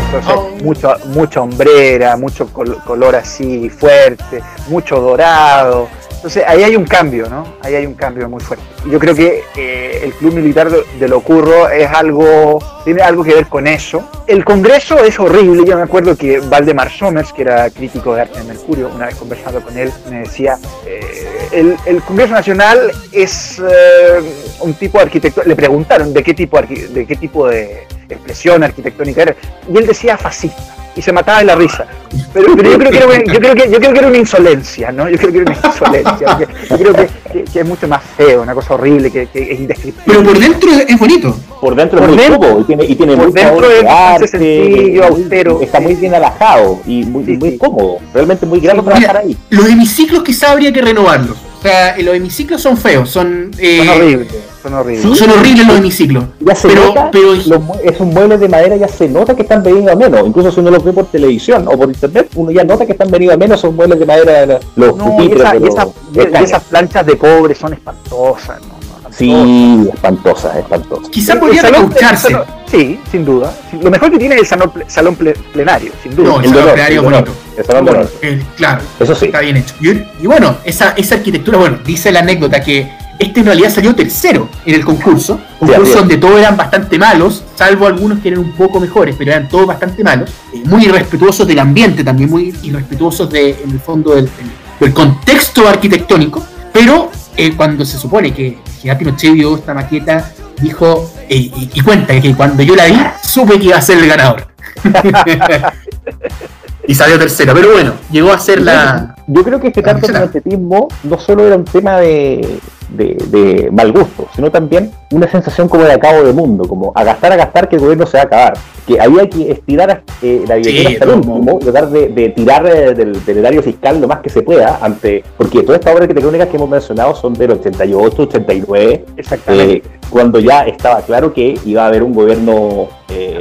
Entonces, oh. mucho, mucha hombrera, mucho color así fuerte, mucho dorado, entonces ahí hay un cambio, ¿no? Ahí hay un cambio muy fuerte. Yo creo que eh, el Club Militar de, Lo Curro es algo, tiene algo que ver con eso. El Congreso es horrible, yo me acuerdo que Valdemar Somers, que era crítico de arte de Mercurio, una vez conversando con él, me decía, eh, el, Congreso Nacional es eh, un tipo de arquitectura, le preguntaron de qué tipo, de qué tipo de expresión arquitectónica era, y él decía fascista y se mataba de la risa. Pero, yo, creo que era, yo, creo que, yo creo que era una insolencia, ¿no? Yo creo que era una insolencia. yo creo que, que, es mucho más feo, una cosa horrible, que, es indescriptible. Pero por dentro es bonito. Por dentro es muy dentro, y tiene, y tiene por dentro es arte, sencillo, austero. Está muy bien alajado y muy, muy cómodo. Realmente muy grande trabajar ahí. Los hemiciclos quizá habría que renovarlos. O sea, los hemiciclos son feos, son... Eh, son horribles son horribles. Son horribles los hemiciclos. Ya se pero, nota, pero esos muebles de madera ya se nota que están venidos a menos. Incluso si uno los ve por televisión o por internet, uno ya nota que están venidos a menos esos muebles de madera. Los no, y, esas planchas de cobre son espantosas. ¿no? Sí, espantosas, espantosas. Quizá podría escucharse. Sí, sin duda. Lo mejor que tiene es el salón, plenario, sin duda. No, el, salón plenario es bonito. Bueno, claro, eso sí. Está bien hecho. Y, bueno, esa, esa arquitectura, bueno, dice la anécdota que este en realidad salió tercero en el concurso, concurso donde todos eran bastante malos, salvo algunos que eran un poco mejores, pero eran todos bastante malos, eh, muy irrespetuosos del ambiente también, muy irrespetuosos de, en el fondo del, contexto arquitectónico, pero eh, cuando se supone que Pinochet vio esta maqueta, dijo eh, y, cuenta que cuando yo la vi, supe que iba a ser el ganador. y salió tercero, pero bueno, llegó a ser la... Yo creo que este tanto atletismo no solo era un tema de, de, mal gusto, sino también una sensación como de acabo de mundo, como a gastar, a gastar que el gobierno se va a acabar. Que había que estirar eh, la billetera hasta el último, tratar de, tirar eh, del, del, fiscal lo más que se pueda, ante porque todas estas obras arquitectónicas que hemos mencionado son del 88, 89, Exactamente. Eh, cuando ya estaba claro que iba a haber un gobierno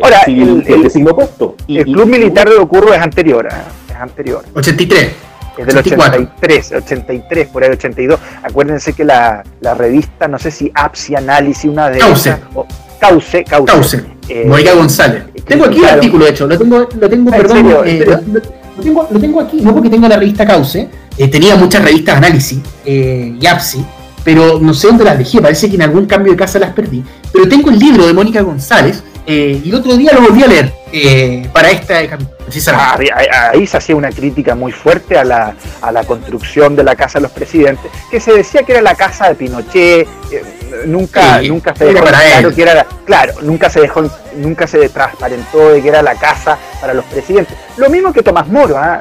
Ahora, civil el, de signo opuesto. Y, el club militar de Ocurro es anterior, es anterior. 83 es del 83, 83, por ahí 82. Acuérdense que la, la revista, no sé si APSI Análisis, una de Cauce. Cauce, Cauce. Cauce. Eh, González. Tengo aquí el artículo, de hecho, lo tengo, lo tengo, ah, perdón, eh, lo, tengo, lo tengo aquí, no porque tengo la revista Cauce, eh, tenía muchas revistas análisis, eh, y APSI, pero no sé dónde las dejé, parece que en algún cambio de casa las perdí. Pero tengo el libro de Mónica González eh, y el otro día lo volví a leer eh, para esta ah, ahí se hacía una crítica muy fuerte a la, a la construcción de la casa de los presidentes, que se decía que era la casa de Pinochet, eh, nunca, nunca se dejó claro que era claro, nunca se dejó, nunca se transparentó de que era la casa para los presidentes. Lo mismo que Tomás Moro, ¿ah?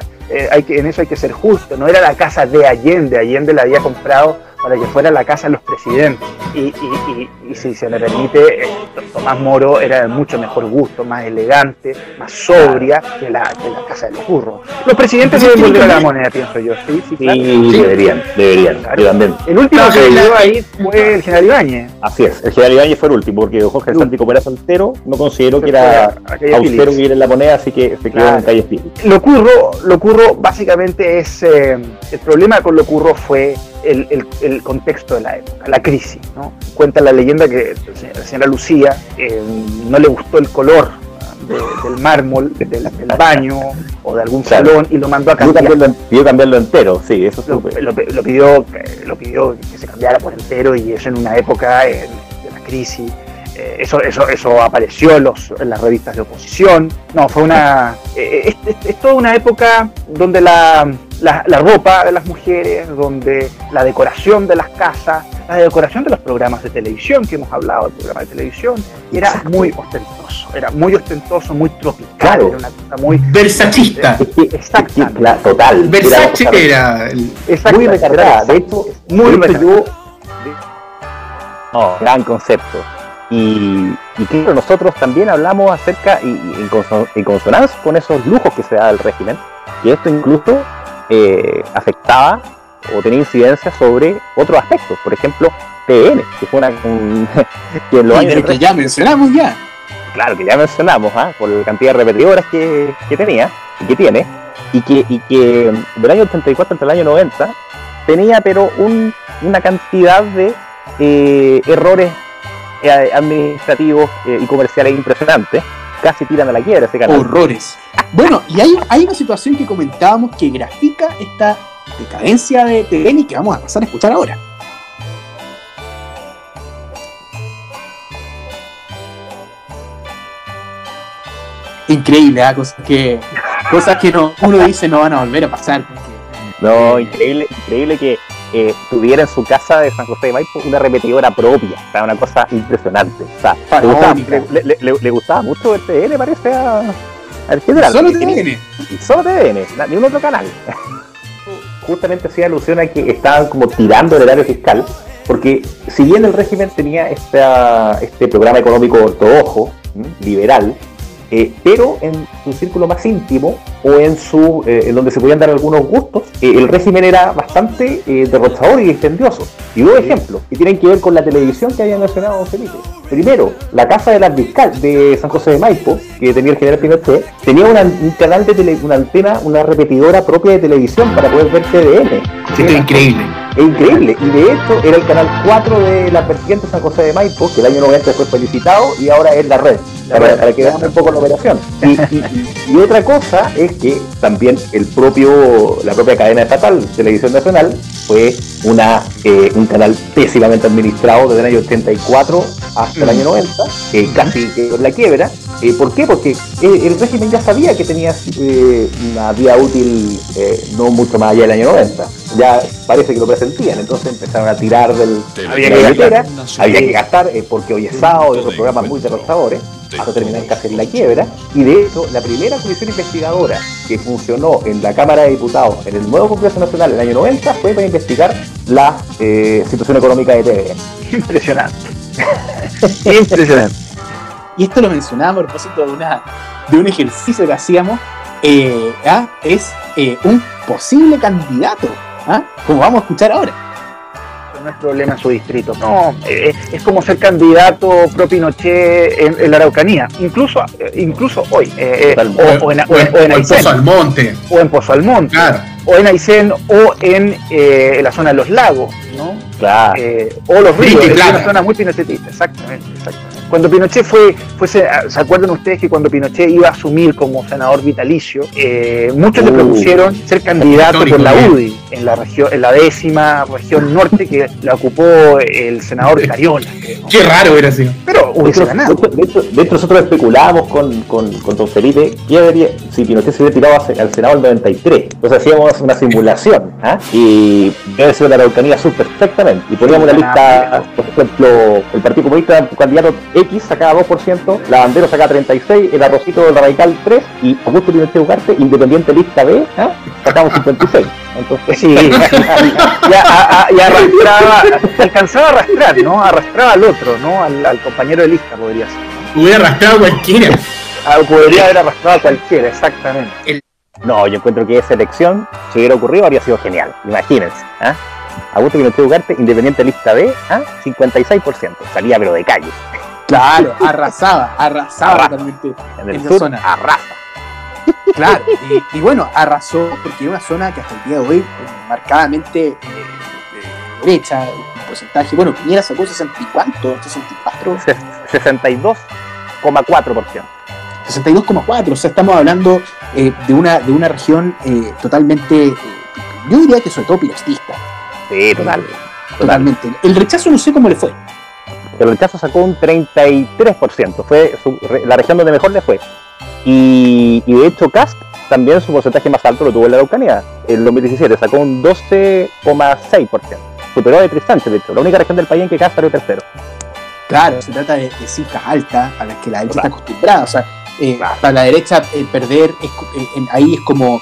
hay que, en eso hay que ser justo, no era la casa de Allende, Allende la había comprado para que fuera la casa de los presidentes. Y, si se me permite, eh, Tomás Moro era de mucho mejor gusto, más elegante, más sobria que la, casa de los burros. Los presidentes deben volver a la moneda, pienso yo. Sí, sí, deberían, deberían. El último que vivió ahí fue el general Ibáñez. Así es, el general Ibáñez fue el último, porque Jorge Santi, como era soltero, no consideró que era austero vivir en la moneda, así que se quedó en calle Phillips. Lo ocurro, lo ocurro básicamente es, eh, el problema con lo ocurro fue el, contexto de la época, la crisis. ¿no? Cuenta la leyenda que la señora Lucía eh, no le gustó el color del mármol del, baño o de algún salón y lo mandó a cambiar. Pidió cambiarlo, entero, sí, eso lo, lo, pidió, lo pidió que se cambiara por entero y eso en una época de la crisis. Eh, eso, eso, eso apareció en, los, en las revistas de oposición. No, fue una. Eh, es, toda una época donde la, la, ropa de las mujeres, donde la decoración de las casas, la decoración de los programas de televisión que hemos hablado, el programa de televisión, era muy ostentoso, era muy ostentoso, muy tropical, era una cosa muy versachista. Exacto, total. Versace era, muy recargada, de hecho, muy recargada. No, gran concepto. Y, claro, nosotros también hablamos acerca, y, en, consonancia con esos lujos que se da el régimen, que esto incluso eh, afectaba o tenía incidencia sobre otros aspectos, por ejemplo, TN, que fue una que en los años que ya mencionamos ya. Claro, que ya mencionamos, ¿ah? por la cantidad de repetidoras que, tenía y que tiene, y que, y que del año 84 hasta el año 90 tenía pero un, una cantidad de eh, errores eh, administrativos eh, y comerciales impresionantes, casi tiran a la quiebra ese canal. Horrores. Bueno, y hay, hay una situación que comentábamos que grafica esta decadencia de TN y que vamos a pasar a escuchar ahora. Increíble, ¿eh? cosas que, cosas que no, uno dice no van a volver a pasar. No, increíble, increíble que eh, tuviera en su casa de San José de Maipo una repetidora propia. O sea, una cosa impresionante. O sea, le, gustaba, mucho el TN, parece, al general. Solo TN. Solo TN, ni un otro canal. Justamente hacía alusión a que estaban como tirando el horario fiscal, porque si bien el régimen tenía esta, este programa económico ortodoxo, liberal, eh, pero en su círculo más íntimo o en su eh, en donde se podían dar algunos gustos, eh, el régimen era bastante derrochador y dispendioso. Y dos ejemplos que tienen que ver con la televisión que había mencionado don Felipe. Primero, la casa de la fiscal de San José de Maipo, que tenía el general Pinochet, tenía un canal de tele, una antena, una repetidora propia de televisión para poder ver TVN. Sí, increíble. Es increíble. Y de hecho era el canal 4 de la vertiente San José de Maipo, que el año 90 fue felicitado y ahora es la red para, que vean un poco la operación. Y, otra cosa es que también el propio, la propia cadena estatal, Televisión Nacional, fue una, eh, un canal pésimamente administrado desde el año 84 hasta el año 90, eh, casi por la quiebra. Eh, ¿Por qué? Porque el régimen ya sabía que tenía una vía útil no mucho más allá del año 90. Ya parece que lo presentían, entonces empezaron a tirar del, había que había que gastar, porque hoy es sábado y otros programas muy derrotadores hasta terminar casi en la quiebra. Y de hecho, la primera comisión investigadora que funcionó en la Cámara de Diputados en el nuevo Congreso Nacional en el año 90 fue para investigar la eh, situación económica de TV. Impresionante. Impresionante. Y esto lo mencionaba a propósito de, una, de un ejercicio que hacíamos. Eh, ¿ah? Es eh, un posible candidato, ¿ah? como vamos a escuchar ahora no es problema en su distrito. No, eh, es como ser candidato pro Pinochet en, la Araucanía, incluso, eh, incluso hoy. Eh, o, en, Pozo Almonte. O en Pozo Almonte. O en Aysén o en, la zona de los lagos, ¿no? Claro. Eh, o los ríos, es una zona muy pinochetista, exactamente, exactamente. Cuando Pinochet fue, fue ¿se acuerdan ustedes que cuando Pinochet iba a asumir como senador vitalicio, eh, muchos le uh. propusieron ser candidato por la UDI en la región, en la décima región norte que la ocupó el senador Cariola. Qué raro era así. Pero hubiese ganado. De hecho, nosotros especulábamos con, con, con don Felipe que si Pinochet se hubiera tirado al Senado el 93. Entonces hacíamos una simulación ¿ah? y debe ser la Araucanía Sur perfectamente. Y poníamos la lista, por ejemplo, el Partido Comunista, candidato X sacaba 2%, la bandera sacaba 36, el arrocito del radical 3 y Augusto Pinochet Ugarte, independiente lista B, ¿ah? sacamos 56. Entonces, sí, ya, arrastraba, alcanzaba a arrastrar, ¿no? Arrastraba al otro, ¿no? Al, compañero de lista podría ser. Hubiera arrastrado a cualquiera. Ah, podría haber arrastrado a cualquiera, exactamente. No, yo encuentro que esa elección, si hubiera ocurrido, habría sido genial. Imagínense. ¿ah? Augusto Pinochet Ugarte, independiente lista B, ¿ah? 56%. Salía pero de calle. Claro, arrasaba, arrasaba realmente en, el sur, zona. Arrasa. Claro, y, bueno, arrasó porque es una zona que hasta el día de hoy eh, marcadamente eh, derecha, un porcentaje. Bueno, Piñera sacó 60 cuánto, 64. 62,4%. 62,4, o sea, estamos hablando eh, de, una, de una región totalmente, yo diría que sobre todo pilostista. Sí, total, Totalmente. El rechazo no sé cómo le fue el rechazo sacó un 33%, fue la región donde mejor le fue. Y, de hecho Cast también su porcentaje más alto lo tuvo en la Araucanía. En 2017 sacó un 12,6%. Superó a Tristán, de hecho, la única región del país en que Cast salió tercero. Claro, se trata de, cifras altas a las que la derecha está acostumbrada. O sea, eh, para la derecha eh, perder eh, ahí es como,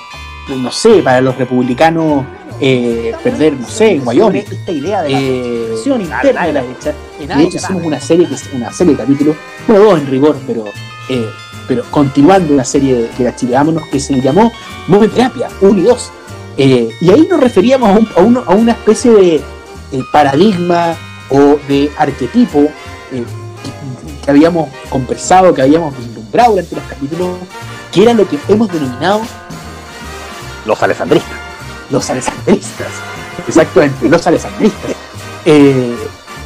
no sé, para los republicanos eh, perder, no sé, en Wyoming. Esta idea de la eh, interna de la derecha. De hecho, hicimos una serie, que es una serie de capítulos, no dos en rigor, pero, eh, pero continuando una serie de la Chileámonos que se llamó Terapia 1 y 2. Eh, y ahí nos referíamos a, un, a, una especie de paradigma o de arquetipo que, habíamos conversado, que habíamos vislumbrado durante los capítulos, que era lo que hemos denominado los alessandristas los alessandristas. Exactamente, los alessandristas. Eh,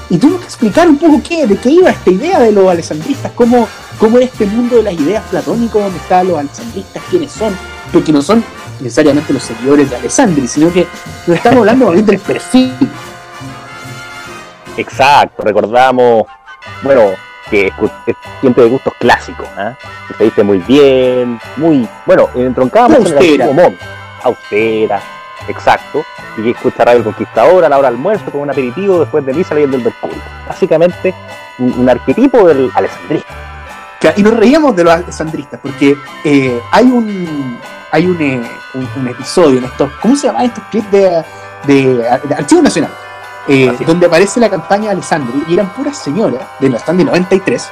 y tuvo que explicar un poco qué, de qué iba esta idea de los alessandristas, cómo, cómo era este mundo de las ideas platónicas donde están los alessandristas, quiénes son, porque no son necesariamente los seguidores de Alessandri, sino que nos estamos hablando del perfil. Exacto, recordamos, bueno, que es gente de gustos clásicos, ¿eh? que se dice muy bien, muy, bueno, entroncábamos austera. en el austera, exacto, y que escucha Radio Conquistador a la hora del almuerzo con un aperitivo después de misa leyendo el Mercurio. Básicamente, un, arquetipo del alessandrista. Y nos reíamos de los alessandristas, porque eh, hay un hay eh, un, episodio en estos, ¿cómo se llaman estos clips de, de, Archivo Nacional? Eh, donde aparece la campaña de Alessandri y eran puras señoras, de los están de 93,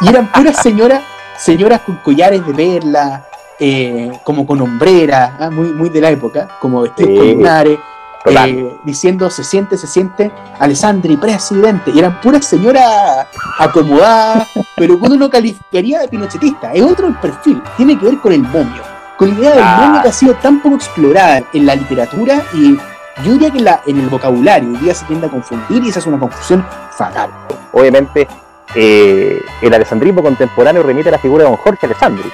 y eran puras señoras, señoras con collares de perla, eh, como con hombrera, ¿ah? muy, muy de la época, como vestidos con lunares, eh, diciendo se siente, se siente Alessandri presidente, y eran puras señoras acomodadas, pero uno calificaría de pinochetista, es otro el perfil, tiene que ver con el momio, con la idea del ah. momio que ha sido tan poco explorada en la literatura y yo diría que en, la, en el vocabulario hoy día se tiende a confundir y esa es una confusión fatal. Obviamente, eh, el alessandrismo contemporáneo remite a la figura de don Jorge Alessandri,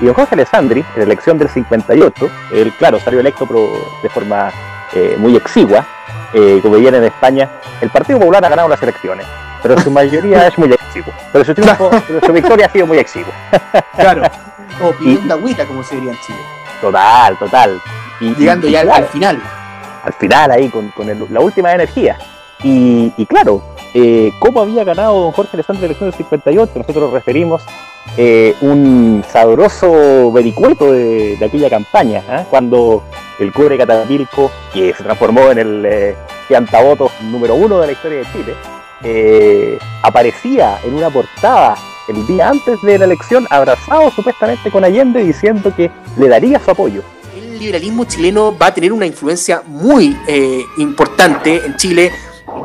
y don Jorge Alessandri, en la elección del 58, él, claro, salió electo de forma eh, muy exigua, eh, como veían en España, el Partido Popular ha ganado las elecciones, pero su mayoría es muy exiguo. Pero su, su victoria ha sido muy exigua. claro, o opinión de agüita, como se diría en Chile. Total, total. Y, Llegando ya al final. Al final, ahí, con, la última energía. Y, claro, eh, ¿cómo había ganado don Jorge Alessandri la elección del 58? Nosotros nos referimos eh, un sabroso vericueto de, aquella campaña, ¿ah? cuando el cubre Catapilco, que se transformó en el eh, número uno de la historia de Chile, eh, aparecía en una portada el día antes de la elección, abrazado supuestamente con Allende, diciendo que le daría su apoyo. El liberalismo chileno va a tener una influencia muy eh, importante en Chile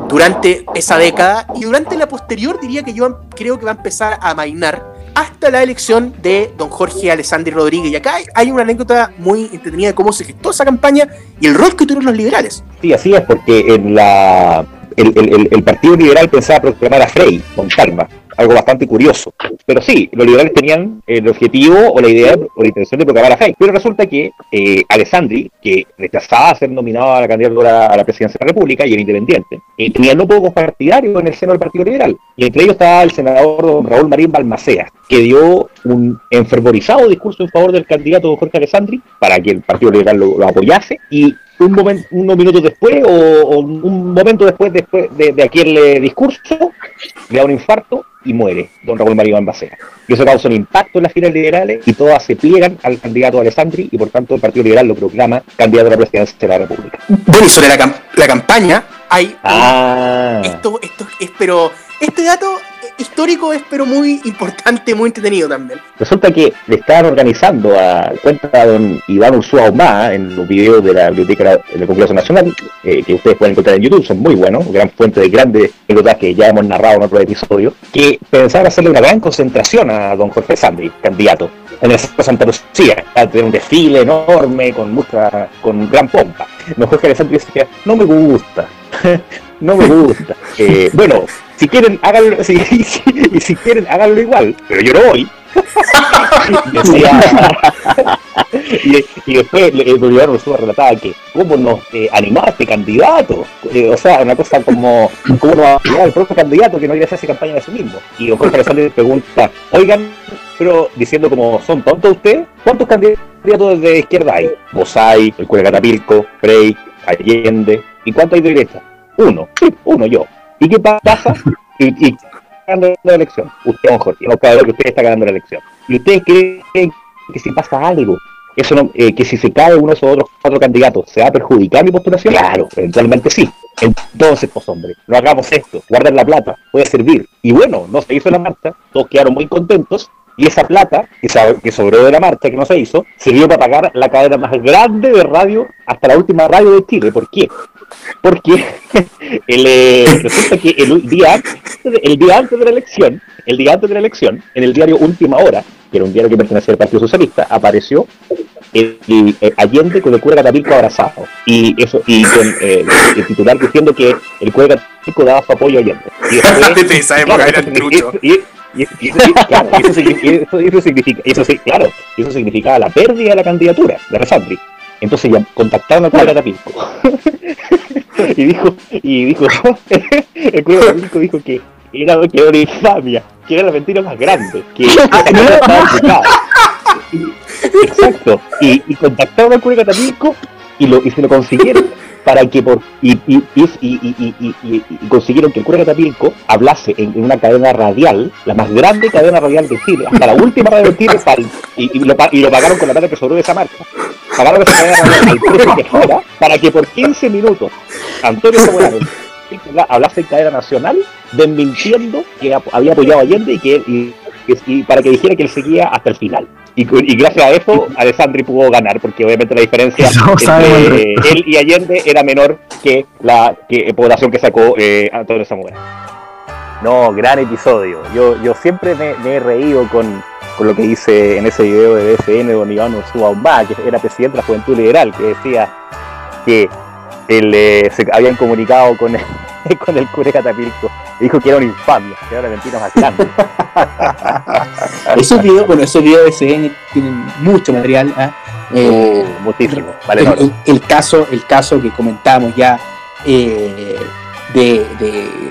durante esa década y durante la posterior diría que yo creo que va a empezar a mainar hasta la elección de don Jorge Alessandri Rodríguez. Y acá hay una anécdota muy entretenida de cómo se gestó esa campaña y el rol que tuvieron los liberales. Sí, así es, porque en la el, Partido Liberal pensaba proclamar a Frey con calma, algo bastante curioso. Pero sí, los liberales tenían el objetivo o la idea o la intención de proclamar a Frey. Pero resulta que eh, Alessandri, que rechazaba ser nominado a la candidatura a la presidencia de la República y era independiente, eh, tenía no pocos partidarios en el seno del Partido Liberal. Y entre ellos estaba el senador Raúl Marín Balmacea, que dio un enfervorizado discurso en favor del candidato Jorge Alessandri para que el Partido Liberal lo apoyase. Y un momento, unos minutos después o, un momento después, después de, aquel discurso, le da un infarto y muere don Raúl María Bambacera. Y eso causa un impacto en las filas liberales y todas se pliegan al candidato Alessandri y por tanto el Partido Liberal lo proclama candidato a la presidencia de la República. Bueno, y sobre la, campaña hay... Ah. Esto, esto es, pero este dato histórico es pero muy importante, muy entretenido también. Resulta que le estaban organizando a cuenta de don Iván Ursúa en los videos de la Biblioteca del Congreso Nacional, eh, que ustedes pueden encontrar en YouTube, son muy buenos, gran fuente de grandes pelotas que ya hemos narrado en otro episodio, que pensaban hacerle una gran concentración a don Jorge Sandri, candidato, en el Santa Lucía, a tener un desfile enorme, con mucha, con gran pompa. Don Jorge Sandri decía, no me gusta, no me gusta. Eh, bueno, si quieren, háganlo, si, y si quieren, háganlo igual, pero yo no voy. y, y, después el gobierno estuvo relataba que cómo nos eh, animaba este candidato, eh, o sea, una cosa como cómo nos va a apoyar el propio candidato que no quiere hacerse campaña de sí mismo. Y Jorge Alessandro le pregunta, oigan, pero diciendo como, ¿son tontos ustedes? ¿Cuántos candidatos de izquierda hay? Bosay, el Cuelga Catapilco, Frey, Allende, ¿y cuántos hay de derecha? Uno, uno yo. ¿Y qué pasa? Y, y ganando la elección. Usted, don Jorge, no cabe que usted está ganando la elección. ¿Y ustedes creen que si pasa algo, eso no, eh, que si se cae uno de esos otros cuatro candidatos, ¿se va a perjudicar mi postulación? Claro, eventualmente sí. Entonces, pues hombre, no hagamos esto, guarden la plata, puede servir. Y bueno, no se hizo la marcha, todos quedaron muy contentos, y esa plata que, que sobró de la marcha, que no se hizo, sirvió para pagar la cadena más grande de radio hasta la última radio de Chile. ¿Por qué? porque el, eh, resulta que el día, el día antes de la elección, el día antes de la elección, en el diario Última Hora, que era un diario que pertenecía al Partido Socialista, apareció el, Allende con el cura Catapilco abrazado y eso y con eh, el titular diciendo que el cura Catapilco daba su apoyo a Allende. Y eso, significa, eso, claro, eso significaba la pérdida de la candidatura de Resandri. Entonces ya contactaron al cura Catapilco y dijo, y dijo, el cura dijo que era, que era infamia, que era la mentira más grande, que estaba Exacto, y, y contactaron al cura Catapilco y, lo, y se lo consiguieron para que por y, y, y, consiguieron que el cura Catapilco hablase en, una cadena radial, la más grande cadena radial de Chile, hasta la última radio de Chile, y, lo, y lo pagaron con la plata que sobró de esa marca. Pagaron esa cadena radial al precio que fuera, para que por 15 minutos Antonio Samuel hablase en cadena nacional, desmintiendo que había apoyado a Allende y que y para que dijera que él seguía hasta el final. Y, gracias a eso, Alessandri pudo ganar, porque obviamente la diferencia entre él y Allende era menor que la que, población que sacó eh, Antonio Zamora. No, gran episodio. Yo, yo siempre me, he reído con, lo que hice en ese video de BFN don Iván Usuaumba, que era presidente de la Juventud Liberal, que decía que él, eh, se habían comunicado con el, con el cure Catapilco. Dijo que era una infamia, que era la mentira más grande. esos videos, bueno, esos videos de CN tienen mucho material. ¿ah? Eh, muchísimo, vale, el, caso, el caso que comentamos ya eh, de,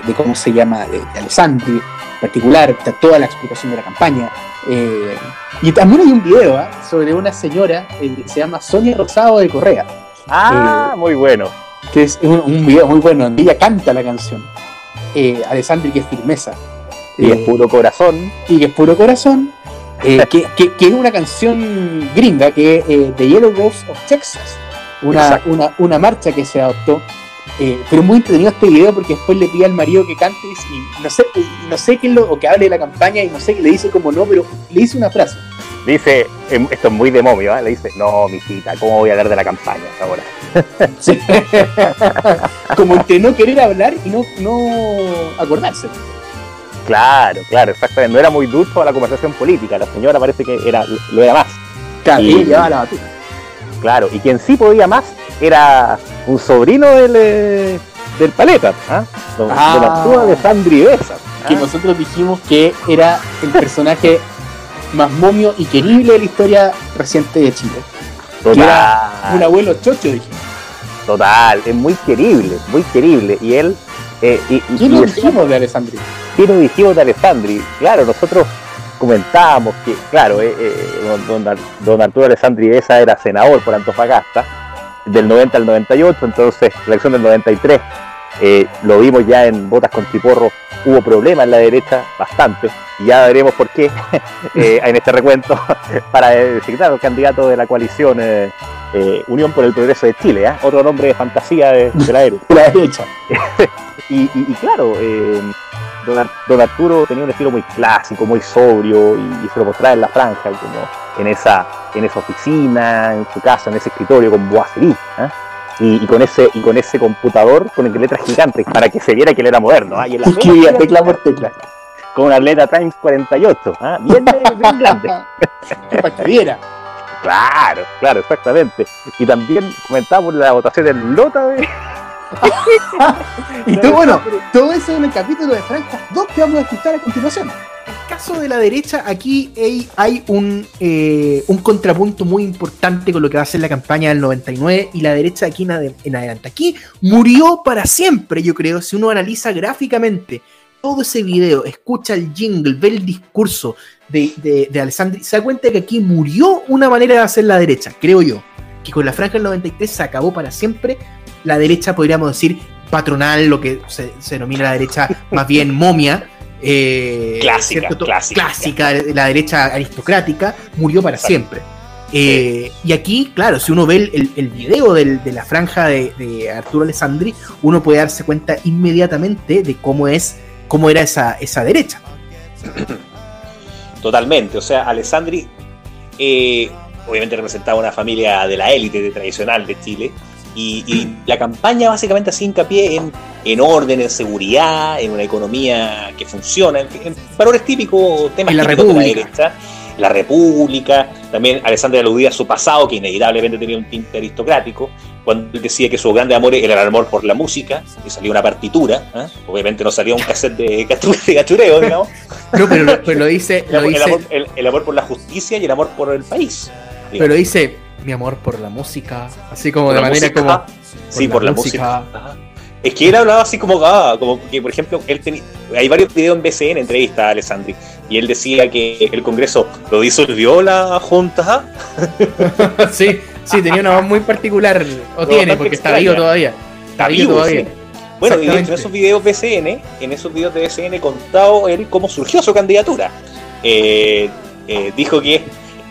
de, cómo se llama, de, Alessandri en particular, toda la explicación de la campaña. Eh, y también hay un video ¿ah? sobre una señora que se llama Sonia Rosado de Correa. Ah, muy bueno. Que es un, video muy bueno donde ella canta la canción. Eh, Alessandri, que es firmeza. Y es puro corazón. Y que es puro corazón. Eh, que, que, es una canción gringa, que es eh, The Yellow Rose of Texas. Una, una, una, marcha que se adoptó. Eh, pero muy entretenido este video porque después le pide al marido que cante y no sé, no sé qué lo, o que hable de la campaña y no sé qué le dice como no, pero le dice una frase. Dice, em, esto es muy de momio, ¿eh? le dice, no, mi cita, ¿cómo voy a hablar de la campaña ahora? como entre no querer hablar y no, no acordarse. Claro, claro, exactamente. No era muy dulce a la conversación política. La señora parece que era lo era más. Claro, y, llevaba la Claro, y quien sí podía más era un sobrino del, eh, del Paleta, ¿ah? don, ah, don Arturo Alessandri Besa. Que nosotros dijimos que era el personaje más momio y querible de la historia reciente de Chile. Total. un abuelo chocho, dije. Total, es muy querible, muy querible. Y él. Eh, y, ¿Qué nos dijimos de Alessandri? ¿Qué nos dijimos de Alessandri? Claro, nosotros comentábamos que, claro, eh, eh, don, don, Arturo Alessandri esa era senador por Antofagasta, del 90 al 98, entonces la elección del 93 eh, lo vimos ya en Botas con Tiporro, hubo problemas en la derecha, bastante, y ya veremos por qué eh, en este recuento para designar el candidato de la coalición eh, Unión por el Progreso de Chile, otro nombre de fantasía de, la, derecha. y, claro, don, Arturo tenía un estilo muy clásico, muy sobrio, y, se lo mostraba en la franja, como en esa, en esa oficina, en su casa, en ese escritorio con boacerí y, con ese y con ese computador con letras gigantes para que se viera que él era moderno. ¿ah? Y en la tecla por tecla. Con una letra Times 48, ¿ah? bien, bien grande. para que viera. Claro, claro, exactamente. Y también comentamos la votación del Lota de... y todo, bueno, todo eso en el capítulo de Francas 2 que vamos a escuchar a continuación caso de la derecha, aquí hay, un, eh, un, contrapunto muy importante con lo que va a ser la campaña del 99 y la derecha aquí en, adelante. Aquí murió para siempre, yo creo, si uno analiza gráficamente todo ese video, escucha el jingle, ve el discurso de, de, de Alessandri, se da cuenta que aquí murió una manera de hacer la derecha, creo yo. Que con la franja del 93 se acabó para siempre la derecha, podríamos decir, patronal, lo que se, se denomina la derecha más bien momia eh, clásica, clásica, la derecha aristocrática, murió para siempre. Eh, y aquí, claro, si uno ve el, el video de la franja de, Arturo Alessandri, uno puede darse cuenta inmediatamente de cómo es, cómo era esa, esa derecha. Totalmente, o sea, Alessandri eh, obviamente representaba una familia de la élite tradicional de Chile, y, la campaña básicamente hacía hincapié en, en orden, en seguridad, en una economía que funciona, en, valores típicos, temas la típicos de la derecha. La República, también Alessandra aludía a su pasado, que inevitablemente tenía un tinte aristocrático, cuando él decía que su grande amor era el amor por la música, y salía una partitura, ¿eh? obviamente no salía un cassette de, gachureo, digamos. No, pero, lo dice... El, amor, el, amor, por la justicia y el amor por el país. Pero dice, mi amor por la música, así como de manera como... sí, por la música. Es que él hablaba así como, ah, como que, por ejemplo, él tenía, hay varios videos en BCN, entrevista a Alessandri, y él decía que el Congreso lo disolvió la Junta. sí, sí, tenía una voz muy particular, o tiene, porque está vivo todavía. Está, vivo, todavía. Bueno, y en esos videos BCN, en esos videos de BCN contado él cómo surgió su candidatura. Eh, eh, dijo que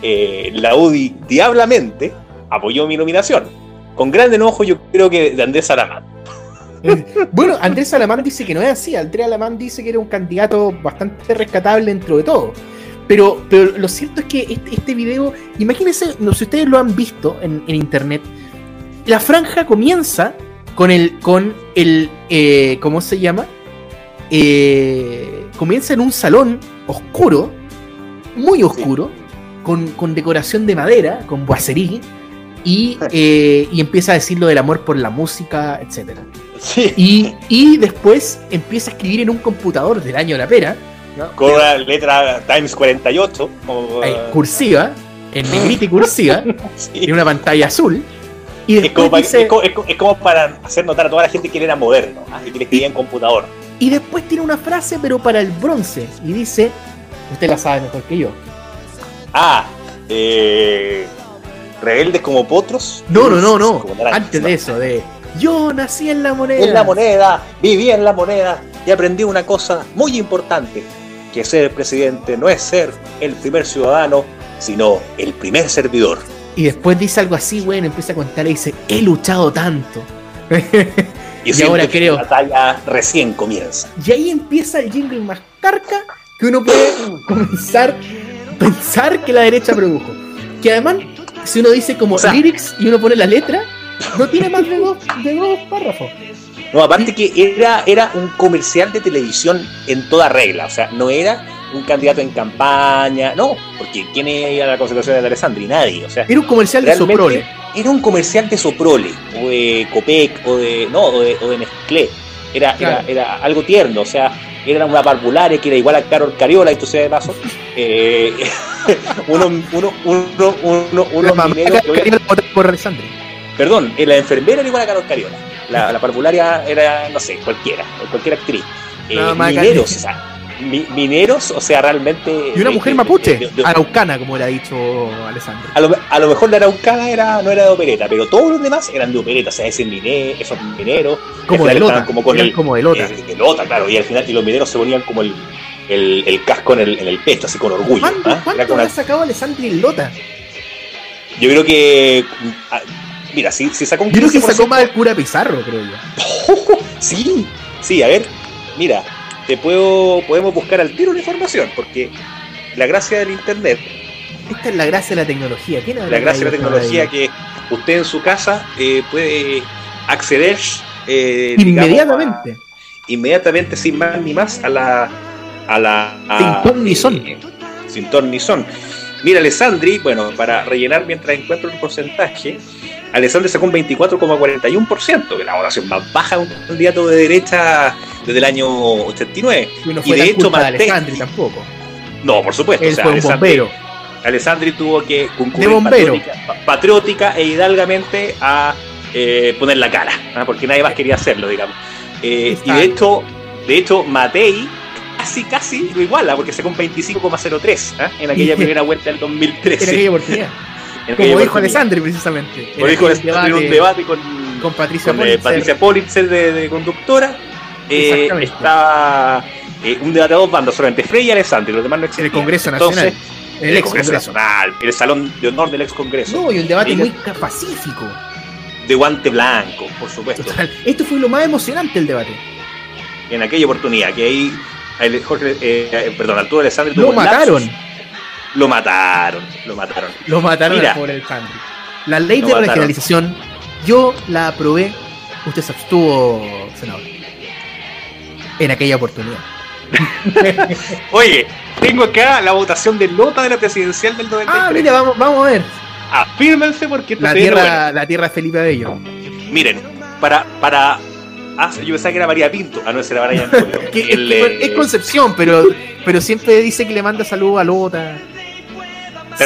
eh, la UDI diablamente apoyó mi nominación. Con gran enojo yo creo que de Andrés Salamán. bueno, Andrés Salamán dice que no es así. Andrés Salamán dice que era un candidato bastante rescatable dentro de todo. Pero, pero lo cierto es que este, este video, imagínense, no sé si ustedes lo han visto en, internet, la franja comienza con el, con el, eh, ¿cómo se llama? Eh, comienza en un salón oscuro, muy oscuro, con, decoración de madera, con boiserie, y, eh, y empieza a decir lo del amor por la música, etc. Y, después empieza a escribir en un computador del año de la pera. Con una letra Times 48. cursiva, en negrita y cursiva, en una pantalla azul. Y es, como para, es, como, para hacer notar a toda la gente que él era moderno ¿ah? y que le escribía en computador. Y después tiene una frase, pero para el bronce, y dice: Usted la sabe mejor que yo. Ah, eh, rebeldes como potros. No, no, no, no. Antes de eso, de yo nací en la moneda. En la moneda, viví en la moneda y aprendí una cosa muy importante, que ser presidente no es ser el primer ciudadano, sino el primer servidor. Y después dice algo así, bueno, empieza a contar y dice, he luchado tanto. y, ahora creo. La batalla recién comienza. Y ahí empieza el jingle más carca que uno puede comenzar pensar que la derecha produjo. Que además, si uno dice como lyrics y uno pone la letra, no tiene más de dos, de dos párrafos. No, aparte que era, era un comercial de televisión en toda regla, o sea, no era un candidato en campaña, no, porque ¿quién era la concentración de Alessandri? Nadie, o sea. Era un comercial de Soprole. era un comercial de Soprole, o de Copec, o de, no, o de, o de Nestlé. Era, era, era, algo tierno, o sea, era una parvularia que era igual a Carol Cariola, esto sea de paso. Eh, uno, uno, uno, uno, unos mineros. por. Perdón, la enfermera era igual a Carol Cariola. La, la parvularia era, no sé, cualquiera, cualquier actriz. Eh, mineros, o sea, mineros, o sea, realmente. Y una mujer mapuche, araucana, como le ha dicho Alessandro. A lo, a lo, mejor la araucana era, no era de opereta, pero todos los demás eran de opereta, o sea, ese minero, esos mineros. Como de lota. Como, con el, como de lota. claro, y al final, y los mineros se ponían como el, el, el casco en el, en el, pecho, así con orgullo. ¿Cuánto. ¿cuánto ha sacado Alessandro en lota? Yo creo que. Ah, mira, si, si sacó un Yo creo que sacó más el cura Pizarro, creo yo. sí, sí, a ver, mira, te puedo, podemos buscar al tiro la información, porque la gracia del internet. Esta es la gracia de la tecnología. la gracia de la tecnología que usted en su casa eh, puede acceder eh, inmediatamente. inmediatamente, sin más ni más, a la. A la sin ton ni son. Eh, sin ton ni son. Mira, Alessandri, bueno, para rellenar mientras encuentro el porcentaje, Alessandri sacó un 24,41%, que es la oración más baja de un candidato de derecha desde el año 89. Y, no fue y de hecho, Alessandri tampoco. No, por supuesto. Él o sea, fue un bombero. Alessandri tuvo que concurrir patriótica, patriótica, e hidalgamente a eh, poner la cara, ¿no? porque nadie más quería hacerlo, digamos. Eh, y de hecho, de hecho, Matei casi, casi lo iguala, porque sacó un 25,03 ¿eh? en aquella primera vuelta del 2013. En aquella oportunidad. Como dijo Alessandri, precisamente. Como dijo Alessandri en un debate con, con Patricia con, Politzer. Patricia Politzer de, de conductora. Eh, estaba eh, un debate a dos bandas, solamente Frey y Alessandri, los demás no existen. En el Congreso Nacional. Entonces, en el, el Congreso Nacional, el Salón de Honor del Ex Congreso. No, y un debate muy pacífico. De guante blanco, por supuesto. Total. Esto fue lo más emocionante el debate. En aquella oportunidad, que ahí Jorge, eh, perdón, Arturo Alessandri lo mataron. Lo mataron, lo mataron. Lo mataron Mira, por el Sandri. La ley de regionalización, yo la aprobé, usted se abstuvo, senador en aquella oportunidad. Oye, tengo acá la votación de nota de la presidencial del 93. Ah, mire, vamos, vamos a ver. Afírmense porque la tierra, la tierra Felipe de ellos. Miren, para, para Ah, yo pensaba que era María Pinto. Ah, no, ese era Brian el, es, es, Concepción, pero, pero siempre dice que le manda saludos a Lota.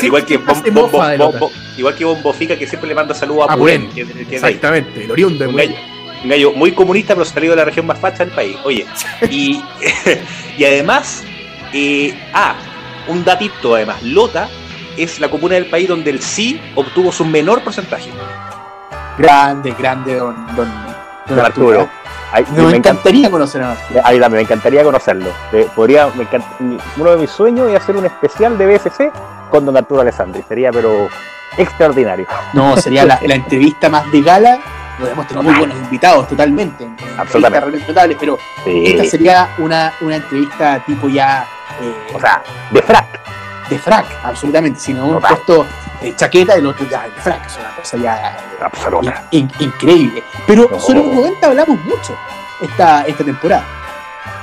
Igual que, bom, bom, bom, igual que Bombofica, que siempre le manda saludos a, a Purén. Que, que Exactamente, el oriundo de Purén un gallo muy comunista, pero salido de la región más facha del país. Oye, y, y además, eh, ah, un datito además, Lota es la comuna del país donde el sí obtuvo su menor porcentaje. Grande, grande, don, don, don Arturo. Ay, me, me, encantaría conocer a. Ahí también, me encantaría conocerlo. Podría, me encant... Uno de mis sueños es hacer un especial de BSC con don Arturo Alessandri. Sería, pero extraordinario. No, sería la, la entrevista más de gala podemos tener muy buenos invitados totalmente, absolutamente realmente notables, pero sí. esta sería una, una entrevista tipo ya eh, o sea, de frac. De frac, absolutamente, sino un puesto de chaqueta del otro ya de frac, es una cosa ya Absoluta. In, in, increíble. Pero no. sobre los 90 hablamos mucho esta, esta temporada.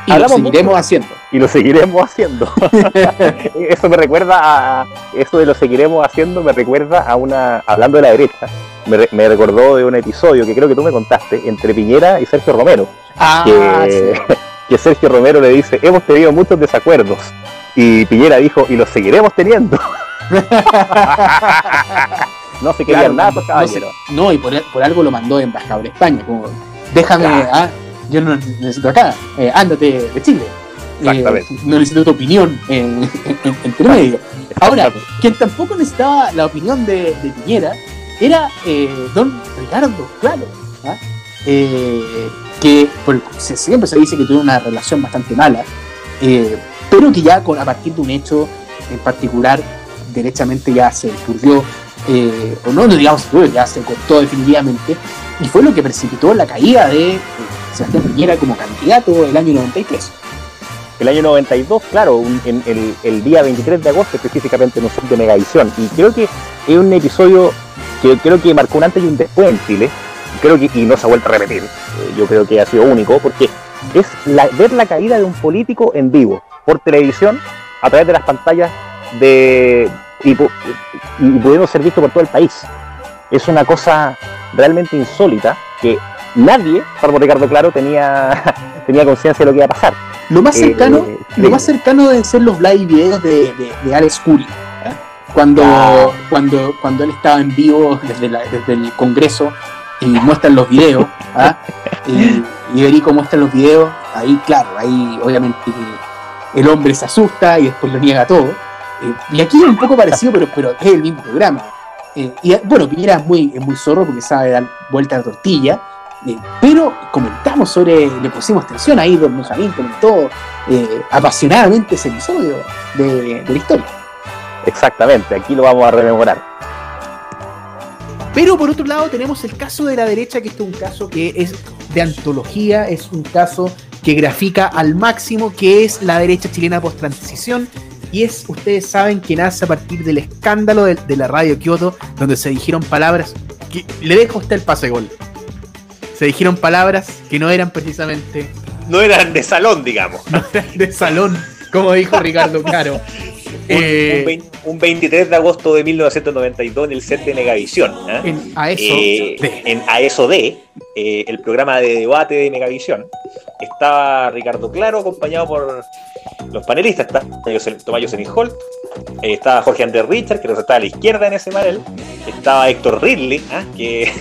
Y Hablamos lo seguiremos mucho. haciendo. Y lo seguiremos haciendo. eso me recuerda a. Eso de lo seguiremos haciendo me recuerda a una. Hablando de la derecha, me, me recordó de un episodio que creo que tú me contaste entre Piñera y Sergio Romero. Ah, que, sí. que Sergio Romero le dice: Hemos tenido muchos desacuerdos. Y Piñera dijo: Y los seguiremos teniendo. no se querían claro, nada, caballero. No, no, y por, por, algo lo mandó embajador de España. Como, déjame. Claro. Ah, yo no necesito acá, eh, ándate de Chile. Eh, no necesito tu opinión en, en, entre medio. Ahora, quien tampoco necesitaba la opinión de, de Piñera era eh, don Ricardo, claro. ¿ah? Eh, que siempre se dice que tuvo una relación bastante mala, eh, pero que ya a partir de un hecho en particular, derechamente ya se turbió, o no, no digamos, ya se cortó definitivamente, y fue lo que precipitó la caída de Sebastián Piñera como candidato el año 93. El año 92, claro, en, el, día 23 de agosto, específicamente en un de Megavisión. Y creo que es un episodio que creo que marcó un antes y un después en Chile. Creo que, y no se ha vuelto a repetir. Yo creo que ha sido único, porque es la, ver la caída de un político en vivo, por televisión, a través de las pantallas de y, y pudiendo ser visto por todo el país. es una cosa realmente insólita que nadie, salvo Ricardo Claro, tenía, tenía conciencia de lo que iba a pasar. Lo más cercano, eh, lo más cercano deben ser los live videos de, de, Alex Curi. ¿eh? Cuando, cuando, cuando él estaba en vivo desde, desde el Congreso y muestran los videos, ¿ah? y, y Verico muestra los videos, ahí claro, ahí obviamente el hombre se asusta y después lo niega todo. Eh, y aquí es un poco parecido, pero, pero es el mismo programa. Eh, y bueno, Piñera es muy, es muy zorro porque sabe dar vuelta a la tortilla. Eh, pero comentamos sobre, le pusimos atención ahí, Don Benjamín comentó apasionadamente ese episodio de, de la historia. Exactamente, aquí lo vamos a rememorar. Pero por otro lado tenemos el caso de la derecha, que este es un caso que es de antología, es un caso que grafica al máximo que es la derecha chilena post-transición. Y es, ustedes saben, que nace a partir del escándalo de, la radio Kyoto, donde se dijeron palabras que le dejo usted el pase gol. Se dijeron palabras que no eran precisamente. No eran de salón, digamos. No eran de salón, como dijo Ricardo Claro. un, 23 eh, de agosto de 1992 en el set de Megavisión. ¿eh? En eh, D. En AESO D, el programa de debate de Megavisión. Estaba Ricardo Claro, acompañado por los panelistas. Está Tomás Jocelyn Holt, estaba Jorge Andrés Richard, que estaba a la izquierda en ese panel. Estaba Héctor Ridley, que.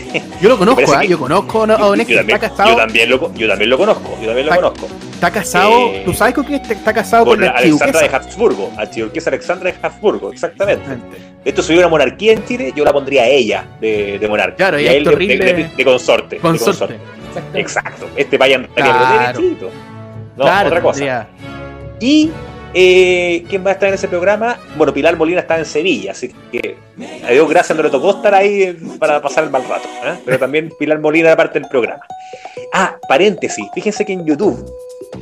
Yo lo conozco, yo conozco a yo, yo, también, yo, también lo, yo también lo conozco. Yo también lo conozco. Está casado, eh, ¿tú sabes con quién está, casado? Con, la Alexandra de Habsburgo, archiduquesa Alexandra de Habsburgo, exactamente. Esto si hubiera una monarquía en Chile, yo la pondría a ella de, de monarca. Claro, y, a él de, de, consorte. consorte. Exacto. Este vayan claro. derechito. No, otra cosa. Y eh, ¿Quién va a estar en ese programa? Bueno, Pilar Molina está en Sevilla, así que a Dios gracias no le tocó estar ahí para pasar el mal rato. ¿eh? Pero también Pilar Molina era parte del programa. Ah, paréntesis, fíjense que en YouTube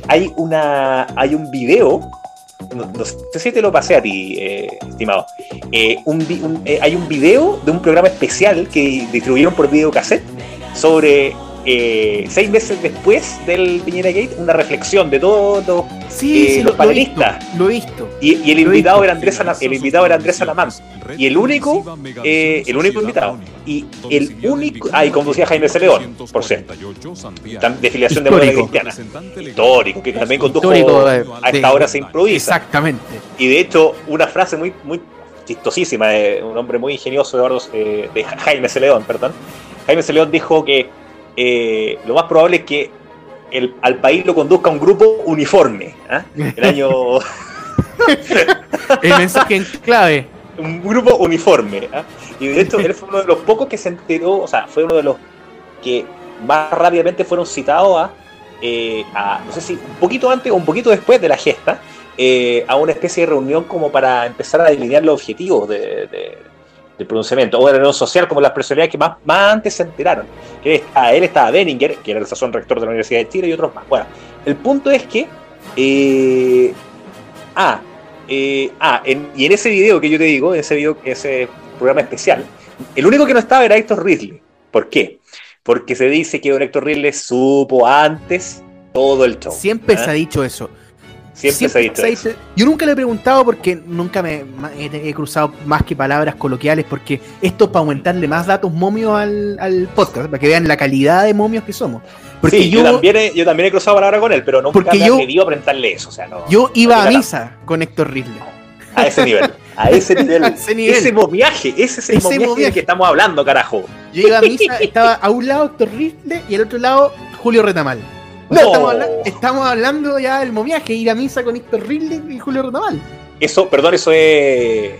hay una hay un video no, sé si te lo pasé a ti, eh, estimado. Eh, eh, hay un video de un programa especial que distribuyeron por videocassette sobre seis meses después del Piñera Gate, una reflexión de todos los, sí, los panelistas. Lo he visto. Y, el, invitado era Andrés el invitado era Andrés Salamán. Y el único, el único invitado. Y el único. Ah, y conducía Jaime Celeón, por cierto. De filiación de moda cristiana. Histórico, que también condujo a esta hora se improvisa. Exactamente. Y de hecho, una frase muy, muy chistosísima de un hombre muy ingenioso, Eduardo, de Jaime Celeón, perdón. Jaime Celeón dijo que eh, lo más probable es que el, al país lo conduzca un grupo uniforme. ¿ah? El año. el mensaje en clave. Un grupo uniforme. ¿ah? Y de hecho, él fue uno de los pocos que se enteró, o sea, fue uno de los que más rápidamente fueron citados a, eh, no sé si un poquito antes o un poquito después de la gesta, eh, a una especie de reunión como para empezar a delinear los objetivos de, del pronunciamiento, o de la reunión social, como las personalidades que más, más antes se enteraron. Que a él estaba Benninger, que era el sazón rector de la Universidad de Chile, y otros más. Bueno, el punto es que. Eh, ah, eh, ah y en ese video que yo te digo, en ese video, ese programa especial, el único que no estaba era Héctor Ridley. ¿Por qué? Porque se dice que don Héctor Ridley supo antes todo el show. Siempre se ha dicho eso. Siempre, se, Yo nunca le he preguntado porque nunca me, he, cruzado más que palabras coloquiales, porque esto es para aumentarle más datos momios al, podcast, para que vean la calidad de momios que somos. Porque sí, yo, también he, yo también he cruzado palabras con él, pero nunca porque me yo, he preguntarle eso. O sea, no, yo iba a misa con Héctor Ridley. A ese nivel. A ese nivel. ese, momiaje. Ese es el momiaje, del que estamos hablando, carajo. Yo iba a misa, estaba a un lado Héctor Ridley y al otro lado Julio Retamal. No. estamos, hablando, ya del momiaje, ir a misa con Héctor Ridley y Julio Rotamal. Eso, perdón, eso es.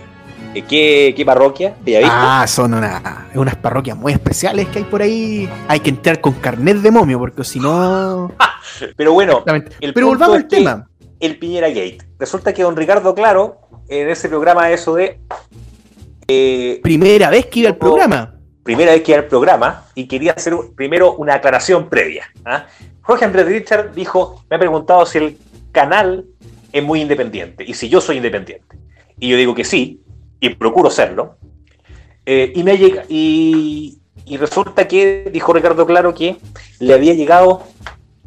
¿Qué, qué parroquia? Ah, son unas parroquias muy especiales que hay por ahí. Hay que entrar con carnet de momio, porque si no. Pero bueno, pero volvamos al tema. El Piñera Gate. Resulta que don Ricardo Claro, en ese programa, eso de. Eh, primera vez que iba al programa. Primera vez que iba al programa y quería hacer primero una aclaración previa. ¿ah? Jorge Andrés Richard dijo, me ha preguntado si el canal es muy independiente y si yo soy independiente. Y yo digo que sí, y procuro serlo. Eh, y, me llega, y, resulta que, dijo Ricardo Claro, que le había llegado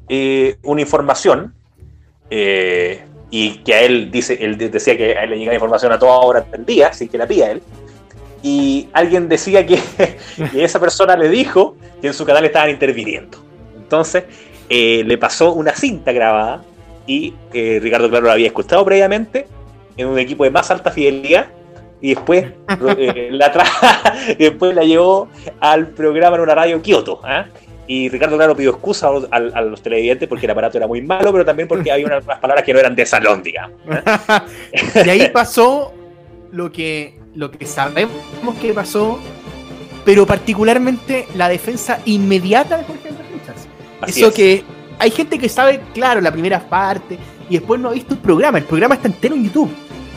eh, una información eh, y que a él dice, él decía que a él le llegaba información a toda hora del día, así que la pía él. y alguien decía que, esa persona le dijo que en su canal estaban interviniendo. Entonces eh, le pasó una cinta grabada y eh, Ricardo Claro la había escuchado previamente en un equipo de más alta fidelidad y después, eh, la, después la llevó al programa en una radio Kioto. ¿ah? Y Ricardo Claro pidió excusa a, los televidentes porque el aparato era muy malo, pero también porque había unas, palabras que no eran de salón, digamos. ¿ah? y ahí pasó lo que lo que sabemos que pasó, pero particularmente la defensa inmediata de Jorge Eso que hay gente que sabe, claro, la primera parte y después no ha visto el programa. El programa está entero en YouTube.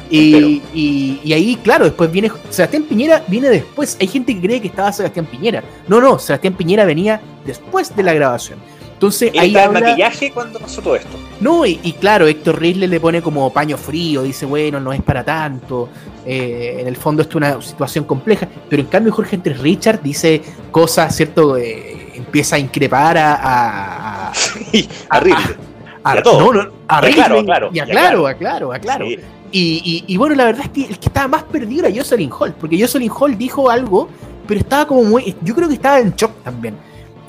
Y, y, ahí, claro, después viene Sebastián Piñera, viene después. Hay gente que cree que estaba Sebastián Piñera. No, no, Sebastián Piñera venía después de la grabación. Entonces ahí el maquillaje cuando pasó todo esto. No, y, claro, Héctor Risley le pone como paño frío, dice, bueno, no es para tanto. Eh, en el fondo esto es una situación compleja. Pero en cambio Jorge Andrés Richard dice cosas, ¿cierto? Eh, empieza a increpar a. a, a, Risley. A, todo. No, a Risley. Claro, y a claro, a claro, a claro. Y, y, bueno, la verdad es que el que estaba más perdido era Jocelyn Hall, porque Jocelyn Hall dijo algo, pero estaba como muy. Yo creo que estaba en shock también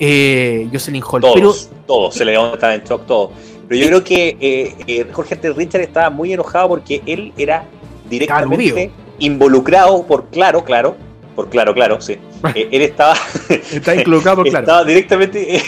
eh, Jocelyn Hall. Todos, pero, todos, se le estaba en shock, todo. Pero yo creo que eh, eh, Jorge T. Richard estaba muy enojado porque él era directamente involucrado por claro, claro, por claro, claro, sí. Eh, él estaba, Está claro. estaba directamente,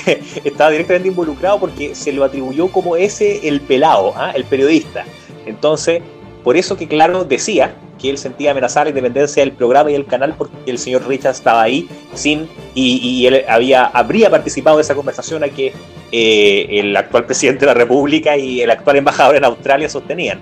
estaba directamente involucrado porque se lo atribuyó como ese el pelado, ¿ah? el periodista. Entonces, por eso que claro decía que él sentía amenazar la independencia del programa y del canal porque el señor Richard estaba ahí sin y, él había habría participado de esa conversación a que eh, el actual presidente de la República y el actual embajador en Australia sostenían.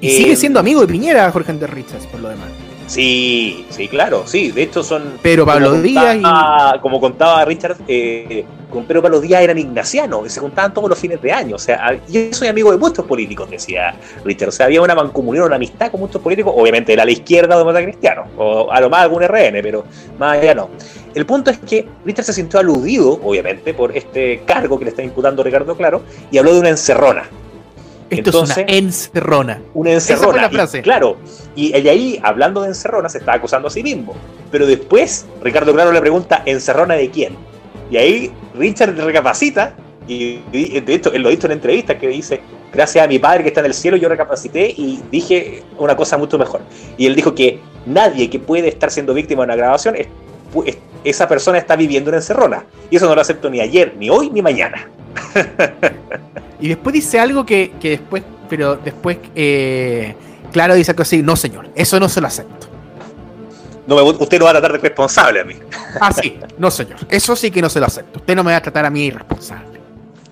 Y sigue eh, siendo amigo de Piñera, Jorge Andrés Richards, por lo demás. Sí, sí, claro, sí. De hecho son. Pero Pablo Díaz y... Como contaba Richard, eh, con Pedro Pablo Díaz eran ignacianos, y se juntaban todos los fines de año. O sea, yo soy amigo de muchos políticos, decía Richard. O sea, había una mancomunión, una amistad con muchos políticos, obviamente era la izquierda o de cristiano, o a lo más algún RN, pero más allá no. El punto es que Richard se sintió aludido, obviamente, por este cargo que le está imputando Ricardo Claro, y habló de una encerrona. Esto es una encerrona. Una encerrona. la frase. claro, y ahí, hablando de encerrona, se está acusando a sí mismo. Pero después, Ricardo Claro le pregunta, ¿encerrona de quién? Y ahí Richard recapacita, y de hecho, él lo ha dicho en entrevista, que dice, gracias a mi padre que está en el cielo, yo recapacité y dije una cosa mucho mejor. Y él dijo que nadie que puede estar siendo víctima de una grabación, esa persona está viviendo una encerrona. Y eso no lo acepto ni ayer, ni hoy, ni mañana. Y después dice algo que, después, pero después, eh, claro, dice algo así, no señor, eso no se lo acepto. No usted no va a tratar de responsable a mí. Ah, sí, no señor, eso sí que no se lo acepto. Usted no me va a tratar a mí irresponsable.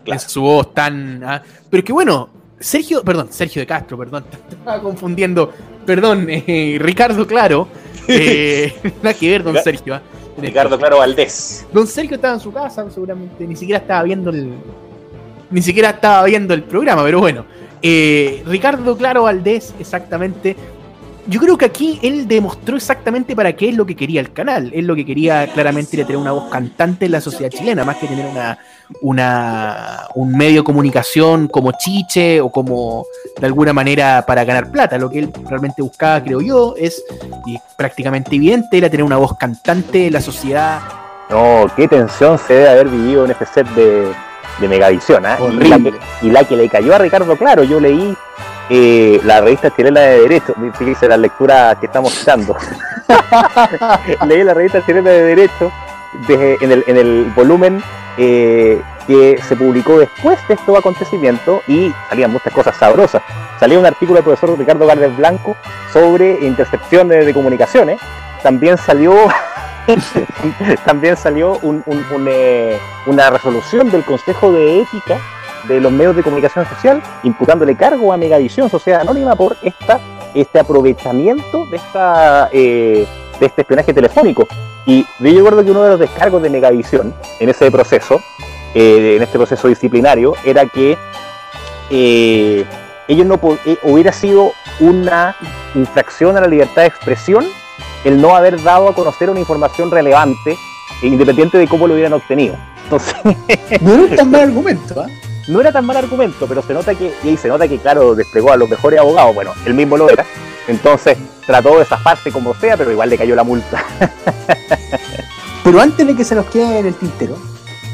Es su voz tan... Ah, pero que bueno, Sergio, perdón, Sergio de Castro, perdón, estaba confundiendo, perdón, eh, Ricardo Claro, eh, nada que ver, don Sergio. Ah, Ricardo Claro Valdés. Don Sergio estaba en su casa, seguramente, ni siquiera estaba viendo el, ni siquiera estaba viendo el programa, pero bueno. Eh, Ricardo Claro Valdés, exactamente. Yo creo que aquí él demostró exactamente para qué es lo que quería el canal. Él lo que quería claramente era tener una voz cantante en la sociedad chilena, más que tener una, una, un medio de comunicación como chiche o como de alguna manera para ganar plata. Lo que él realmente buscaba, creo yo, es, y es prácticamente evidente, era tener una voz cantante en la sociedad. No, qué tensión se debe haber vivido en ese set de, de Megavisión. ¿eh? Y, la que, le cayó a Ricardo Claro, yo leí eh, la revista chilena de Derecho, dice la lectura que estamos citando. leí la revista chilena de Derecho en, el, en, el, volumen eh, que se publicó después de estos acontecimientos y salían muchas cosas sabrosas. Salía un artículo del profesor Ricardo Gálvez Blanco sobre intercepciones de comunicaciones. También salió también salió eh, una resolución del Consejo de Ética de los medios de comunicación social imputándole cargo a Megavisión Sociedad Anónima por esta, este aprovechamiento de, esta, eh, de este espionaje telefónico. Y yo recuerdo que uno de los descargos de Megavisión en ese proceso, eh, en este proceso disciplinario, era que ellos no hubiera sido una infracción a la libertad de expresión el no haber dado a conocer una información relevante, independiente de cómo lo hubieran obtenido. Entonces, no era tan mal argumento, ¿eh? No era tan mal argumento, pero se nota que, y se nota que, claro, desplegó a los mejores abogados, bueno, él mismo lo era, Entonces trató de zafarse como sea, pero igual le cayó la multa. pero antes de que se nos quede en el tintero,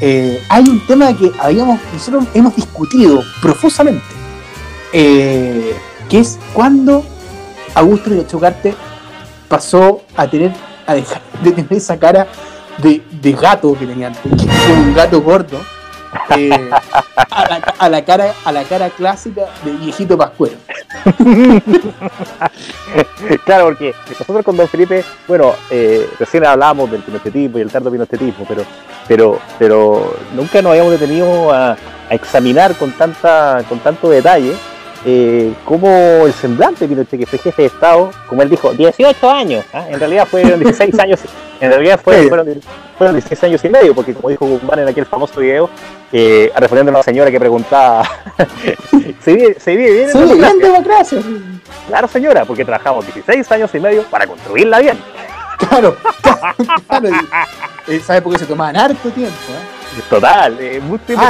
eh, hay un tema que habíamos, nosotros hemos discutido profusamente, eh, que es cuando Augusto de Chocarte pasó a tener, a dejar de tener esa cara de, de gato que tenía antes, un gato gordo, eh, a, la, cara, a la cara clásica de viejito pascuero. claro, porque nosotros con Don Felipe, bueno, eh, recién hablábamos del pinotetismo y el tardo pinotetismo, pero, pero, pero nunca nos habíamos detenido a, a examinar con tanta, con tanto detalle eh, como el semblante de Pinochet, que fue jefe de Estado, como él dijo, 18 años, ¿ah? en realidad fueron 16 años, en realidad fueron, 16 años y medio, porque como dijo Guzmán en aquel famoso video, eh, respondiendo a una señora que preguntaba, ¿se vive, ¿se vive bien en democracia? Claro señora, porque trabajamos 16 años y medio para construirla bien. Claro, claro, ¿sabe por qué se tomaban harto tiempo? ¿eh? Total, eh, mucho tiempo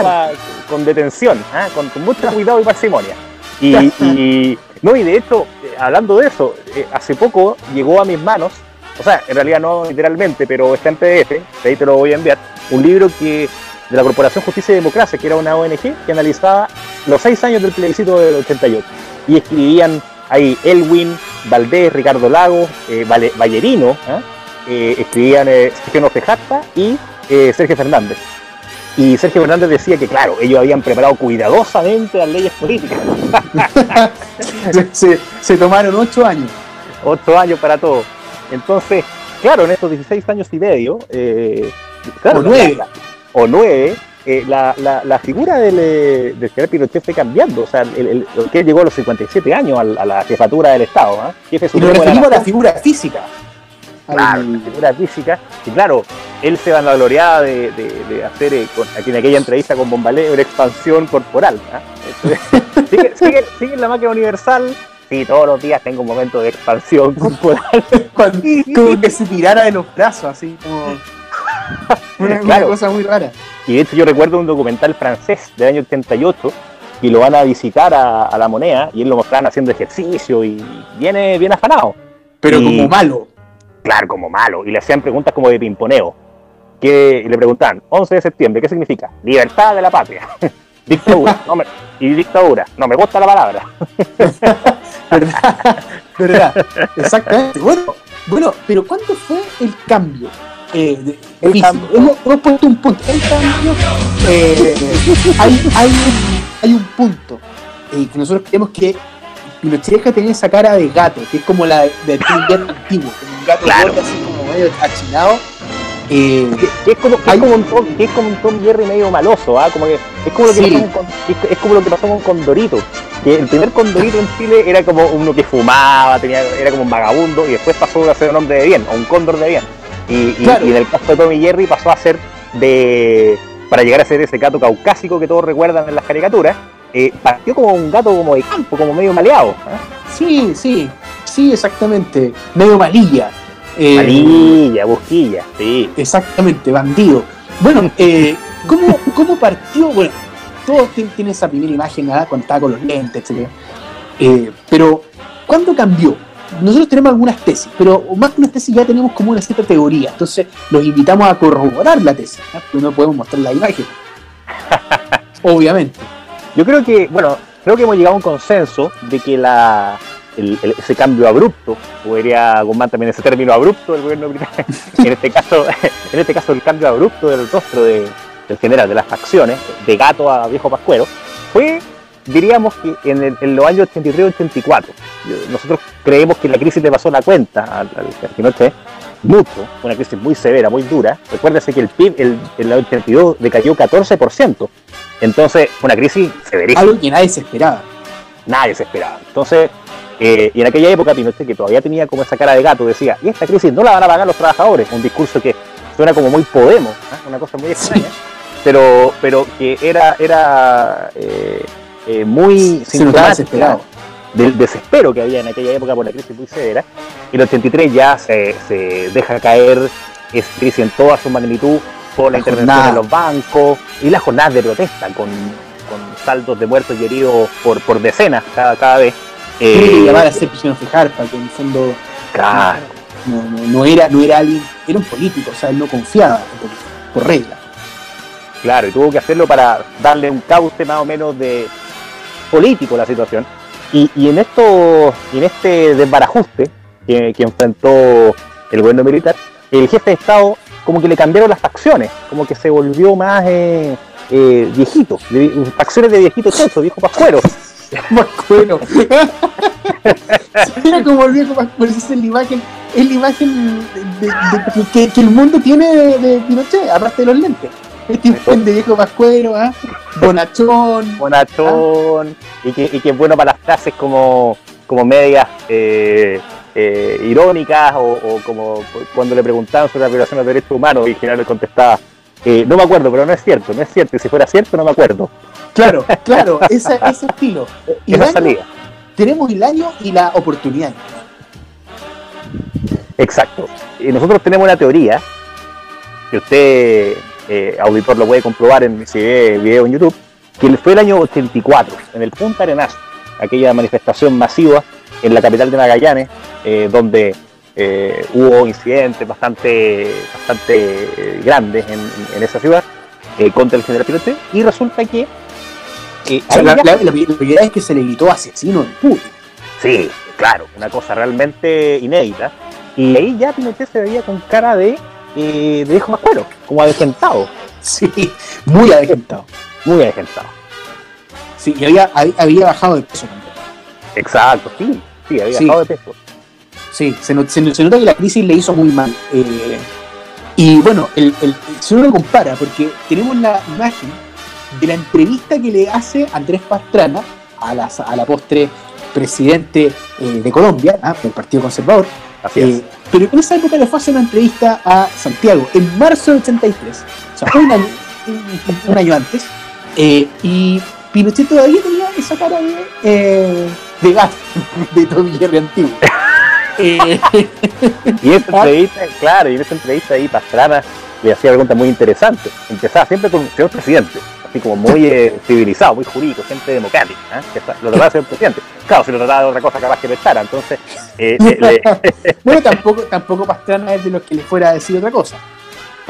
con detención, ¿ah? con mucho cuidado y parsimonia. Y, no, y de hecho, eh, hablando de eso, eh, hace poco llegó a mis manos, o sea, en realidad no literalmente, pero está en PDF, de ahí te lo voy a enviar, un libro que de la Corporación Justicia y Democracia, que era una ONG que analizaba los seis años del plebiscito del 88. Y escribían ahí Elwin, Valdés, Ricardo Lago, eh, Vallerino, escribían Sergio Fejata y Sergio Fernández. Y Sergio Fernández decía que, claro, ellos habían preparado cuidadosamente las leyes políticas. se, tomaron ocho años. Ocho años para todo. Entonces, claro, en estos 16 años y medio, eh, o nueve, o nueve eh, la, la, figura del, eh, del, general Pinochet fue cambiando. O sea, el, que llegó a los 57 años a, la jefatura del Estado. ¿eh? y nos referimos a la figura física. Claro, la figura física. Y claro, él se vanagloriaba de, de, de hacer, eh, aquí en aquella entrevista con Bombalé, una expansión corporal. ¿ah? sigue, sigue, la máquina universal. Sí, todos los días tengo un momento de expansión corporal. como que se tirara de los brazos, así como. Una, cosa muy rara. Y de hecho, yo recuerdo un documental francés del año 88 y lo van a visitar a, la moneda y él lo mostraban haciendo ejercicio y viene bien afanado. Pero como malo. Claro, como malo. Y le hacían preguntas como de pimponeo que le preguntan, 11 de septiembre, ¿qué significa? Libertad de la patria. dictadura. No me, y dictadura. No me gusta la palabra. ¿Verdad? ¿Verdad? Exactamente. Bueno, bueno, pero ¿cuánto fue el cambio? Eh, el cambio. Hemos, puesto un punto. El cambio, eh, hay, hay, un, hay un punto eh, que nosotros creemos que Pinochet tener esa cara de gato, que es como la de, un antiguo, un gato claro. así como medio achinado eh, que, es como, como un Tom, es como un Tom Jerry medio maloso, ¿ah? como que, es, como lo que pasó con, es, como lo que pasó con Condorito. Que el primer Condorito en Chile era como uno que fumaba, tenía, era como un vagabundo, y después pasó a ser un hombre de bien, o un cóndor de bien. Y, y, en el caso de Tommy Jerry pasó a ser de. para llegar a ser ese gato caucásico que todos recuerdan en las caricaturas, eh, partió como un gato como de campo, como medio maleado. ¿ah? Sí, sí, sí, exactamente. Medio malilla. Eh, Malilla, busquilla, sí. Exactamente, bandido. Bueno, eh, ¿cómo, partió? Bueno, todos tienen esa primera imagen. Cuando estaba con los lentes, etc. Eh, pero, ¿cuándo cambió? Nosotros tenemos algunas tesis, pero más que una tesis ya tenemos como una cierta teoría. Entonces, los invitamos a corroborar la tesis, ¿no? no podemos mostrar la imagen. Obviamente. Yo creo que, bueno, creo que hemos llegado a un consenso de que la, ese cambio abrupto, podría Guzmán también ese término abrupto del gobierno británico, en este caso, en este caso el cambio abrupto del rostro del general, de las facciones, de gato a viejo pascuero, fue, diríamos que en, los años 83-84. Nosotros creemos que la crisis le pasó la cuenta al, al mucho, una crisis muy severa, muy dura. Recuérdese que el PIB en el 82 decayó 14%. Entonces, una crisis severísima. Algo que nadie se esperaba. Nadie se esperaba. Entonces, eh, y en aquella época Pinochet, que todavía tenía como esa cara de gato, decía, y esta crisis no la van a pagar los trabajadores, un discurso que suena como muy Podemos, ¿eh? una cosa muy extraña, pero, pero que era, era eh, muy desesperado del desespero que había en aquella época por la crisis muy severa. Y el 83 ya se, se deja caer es crisis en toda su magnitud por la, intervención de los bancos y las jornadas de protesta con, con saldos de muertos y heridos por, por decenas cada, cada vez. Eh, Tiene que llamar a ser prisionero fijar para que en el fondo. Claro. No, no, no, era, no era alguien, era un político, o sea, él no confiaba por regla. Claro, y tuvo que hacerlo para darle un cauce más o menos de político a la situación. Y, y en esto, en este desbarajuste que, que enfrentó el gobierno militar, el jefe de Estado como que le cambiaron las facciones, como que se volvió más eh, eh, viejito, de, facciones de viejito chocho, viejo pascuero. pascuero. Era como el viejo pascuero, es la imagen, es la imagen de, de, que, que, el mundo tiene de, Pinochet, aparte de los lentes. Este imagen de viejo pascuero, ¿ah? bonachón. Bonachón, ¿ah? y, que, y que es bueno para las frases como, como medias. Eh, eh, irónicas o, o, como cuando le preguntaban sobre la violación de derechos humanos y general le contestaba, eh, no me acuerdo, pero no es cierto, no es cierto, y si fuera cierto no me acuerdo. Claro, claro, ese, ese estilo. Y Esa salida. Tenemos el año y la oportunidad. Exacto. Y nosotros tenemos una teoría, que usted, eh, auditor, lo puede comprobar en si ve video en YouTube, que fue el año 84, en el Punta Arenas, aquella manifestación masiva en la capital de Magallanes, eh, donde eh, hubo incidentes bastante, bastante grandes en, en, esa ciudad contra el general Pinochet, y resulta que... La, la, es que se le gritó asesino de Putin. Sí, claro, una cosa realmente inédita. Y ahí ya Pinochet se veía con cara de, de viejo mascuero, como avejentado. Sí, muy avejentado. Muy avejentado. Sí, y había, había bajado de peso también. Exacto, sí, sí, había sí. bajado de peso. Sí, se, not, se, se, nota que la crisis le hizo muy mal. Eh, y bueno, el, el, si uno lo compara, porque tenemos la imagen de la entrevista que le hace Andrés Pastrana a la, a la postre presidente eh, de Colombia, ¿ah? del Partido Conservador. Eh, pero en esa época le fue a hacer una entrevista a Santiago, en marzo del 83. O sea, fue un año, un, un año antes. Eh, y Pinochet todavía tenía esa cara de, eh, de gas de antiguo. y esa entrevista, claro, y en esa entrevista ahí Pastrana le hacía preguntas muy interesantes. Empezaba siempre con señor presidente, así como muy eh, civilizado, muy jurídico, gente democrática, ¿eh? que está, lo trataba de ser presidente. Claro, si lo trataba de otra cosa capaz que pensara, entonces... Eh, bueno, tampoco, tampoco Pastrana es de los que le fuera a decir otra cosa.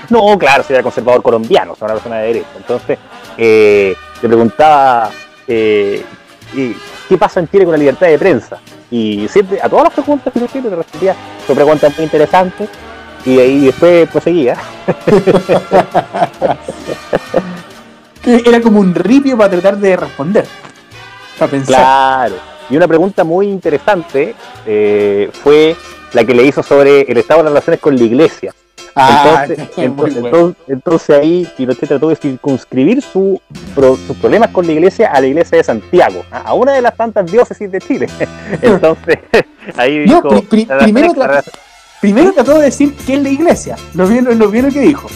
No, claro, si era conservador colombiano, o sea, una persona de derecha. Entonces, le preguntaba qué pasa en Chile con la libertad de prensa. Y siempre, a todas las preguntas que yo le respondía, son preguntas muy interesantes. Y ahí después proseguía. Era como un ripio para tratar de responder. Para pensar. Claro. Y una pregunta muy interesante eh, fue la que le hizo sobre el estado de las relaciones con la iglesia. Ah, entonces, entonces, bueno. entonces, entonces, ahí Pinochet trató de circunscribir su, pro, sus problemas con la iglesia a la iglesia de Santiago, a una de las tantas diócesis de Chile. Entonces, ahí dijo. No, pri, pri, primero, tra primero, trató de decir qué es la iglesia, lo vieron lo, lo que dijo.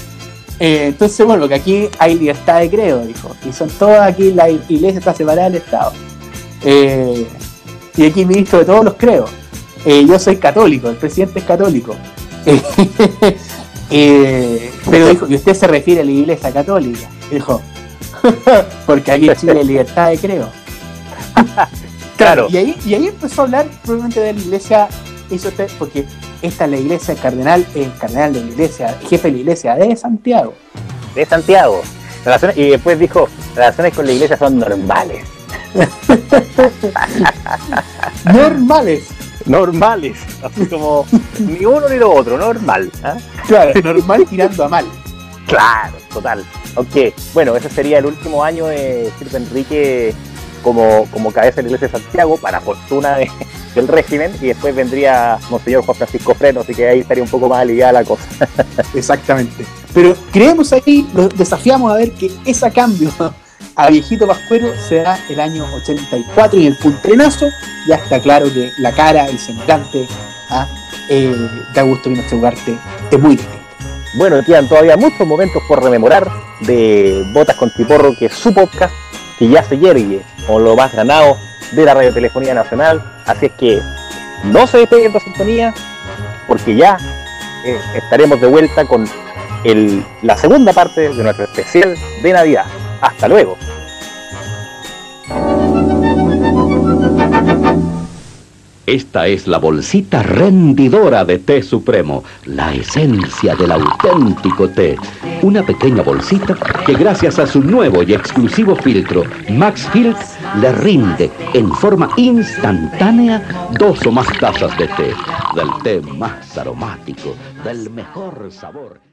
Eh, entonces, bueno, que aquí hay libertad de credo, dijo. Y son todas aquí, la iglesia está separada del Estado. Eh, y aquí ministro de todos los credos. Eh, yo soy católico, el presidente es católico. Eh, pero dijo, y usted se refiere a la iglesia católica. Dijo, porque aquí en Chile hay libertad de creo. claro. Y ahí, y ahí empezó a hablar probablemente de la iglesia, eso porque esta es la iglesia cardenal, el cardenal de la iglesia, jefe de la iglesia de Santiago. De Santiago. Relaciones, y después dijo, relaciones con la iglesia son normales. normales normales, así como ni uno ni lo otro, normal. ¿eh? Claro, normal tirando a mal. Claro, total. Aunque, bueno, ese sería el último año de Sirve Enrique como, como cabeza de la iglesia de Santiago, para fortuna de, del régimen, y después vendría Monseñor Juan Francisco Freno, así que ahí estaría un poco más aliviada la cosa. Exactamente. Pero creemos ahí, lo desafiamos a ver que ese cambio a Viejito Pascuero se da el año 84 y el puntrenazo ya está claro que la cara, el semblante ¿ah? eh, de Augusto Pinochet Ugarte es muy distinto. Bueno, quedan todavía muchos momentos por rememorar de Botas con Tiporro, que es su podcast, que ya se yergue con lo más ganado de la Radiotelefonía Nacional. Así es que no se despeguen de sintonía, porque ya eh, estaremos de vuelta con la segunda parte de nuestro especial de Navidad. Hasta luego. Esta es la bolsita rendidora de té supremo, la esencia del auténtico té. Una pequeña bolsita que gracias a su nuevo y exclusivo filtro, Max le rinde en forma instantánea dos o más tazas de té, del té más aromático, del mejor sabor.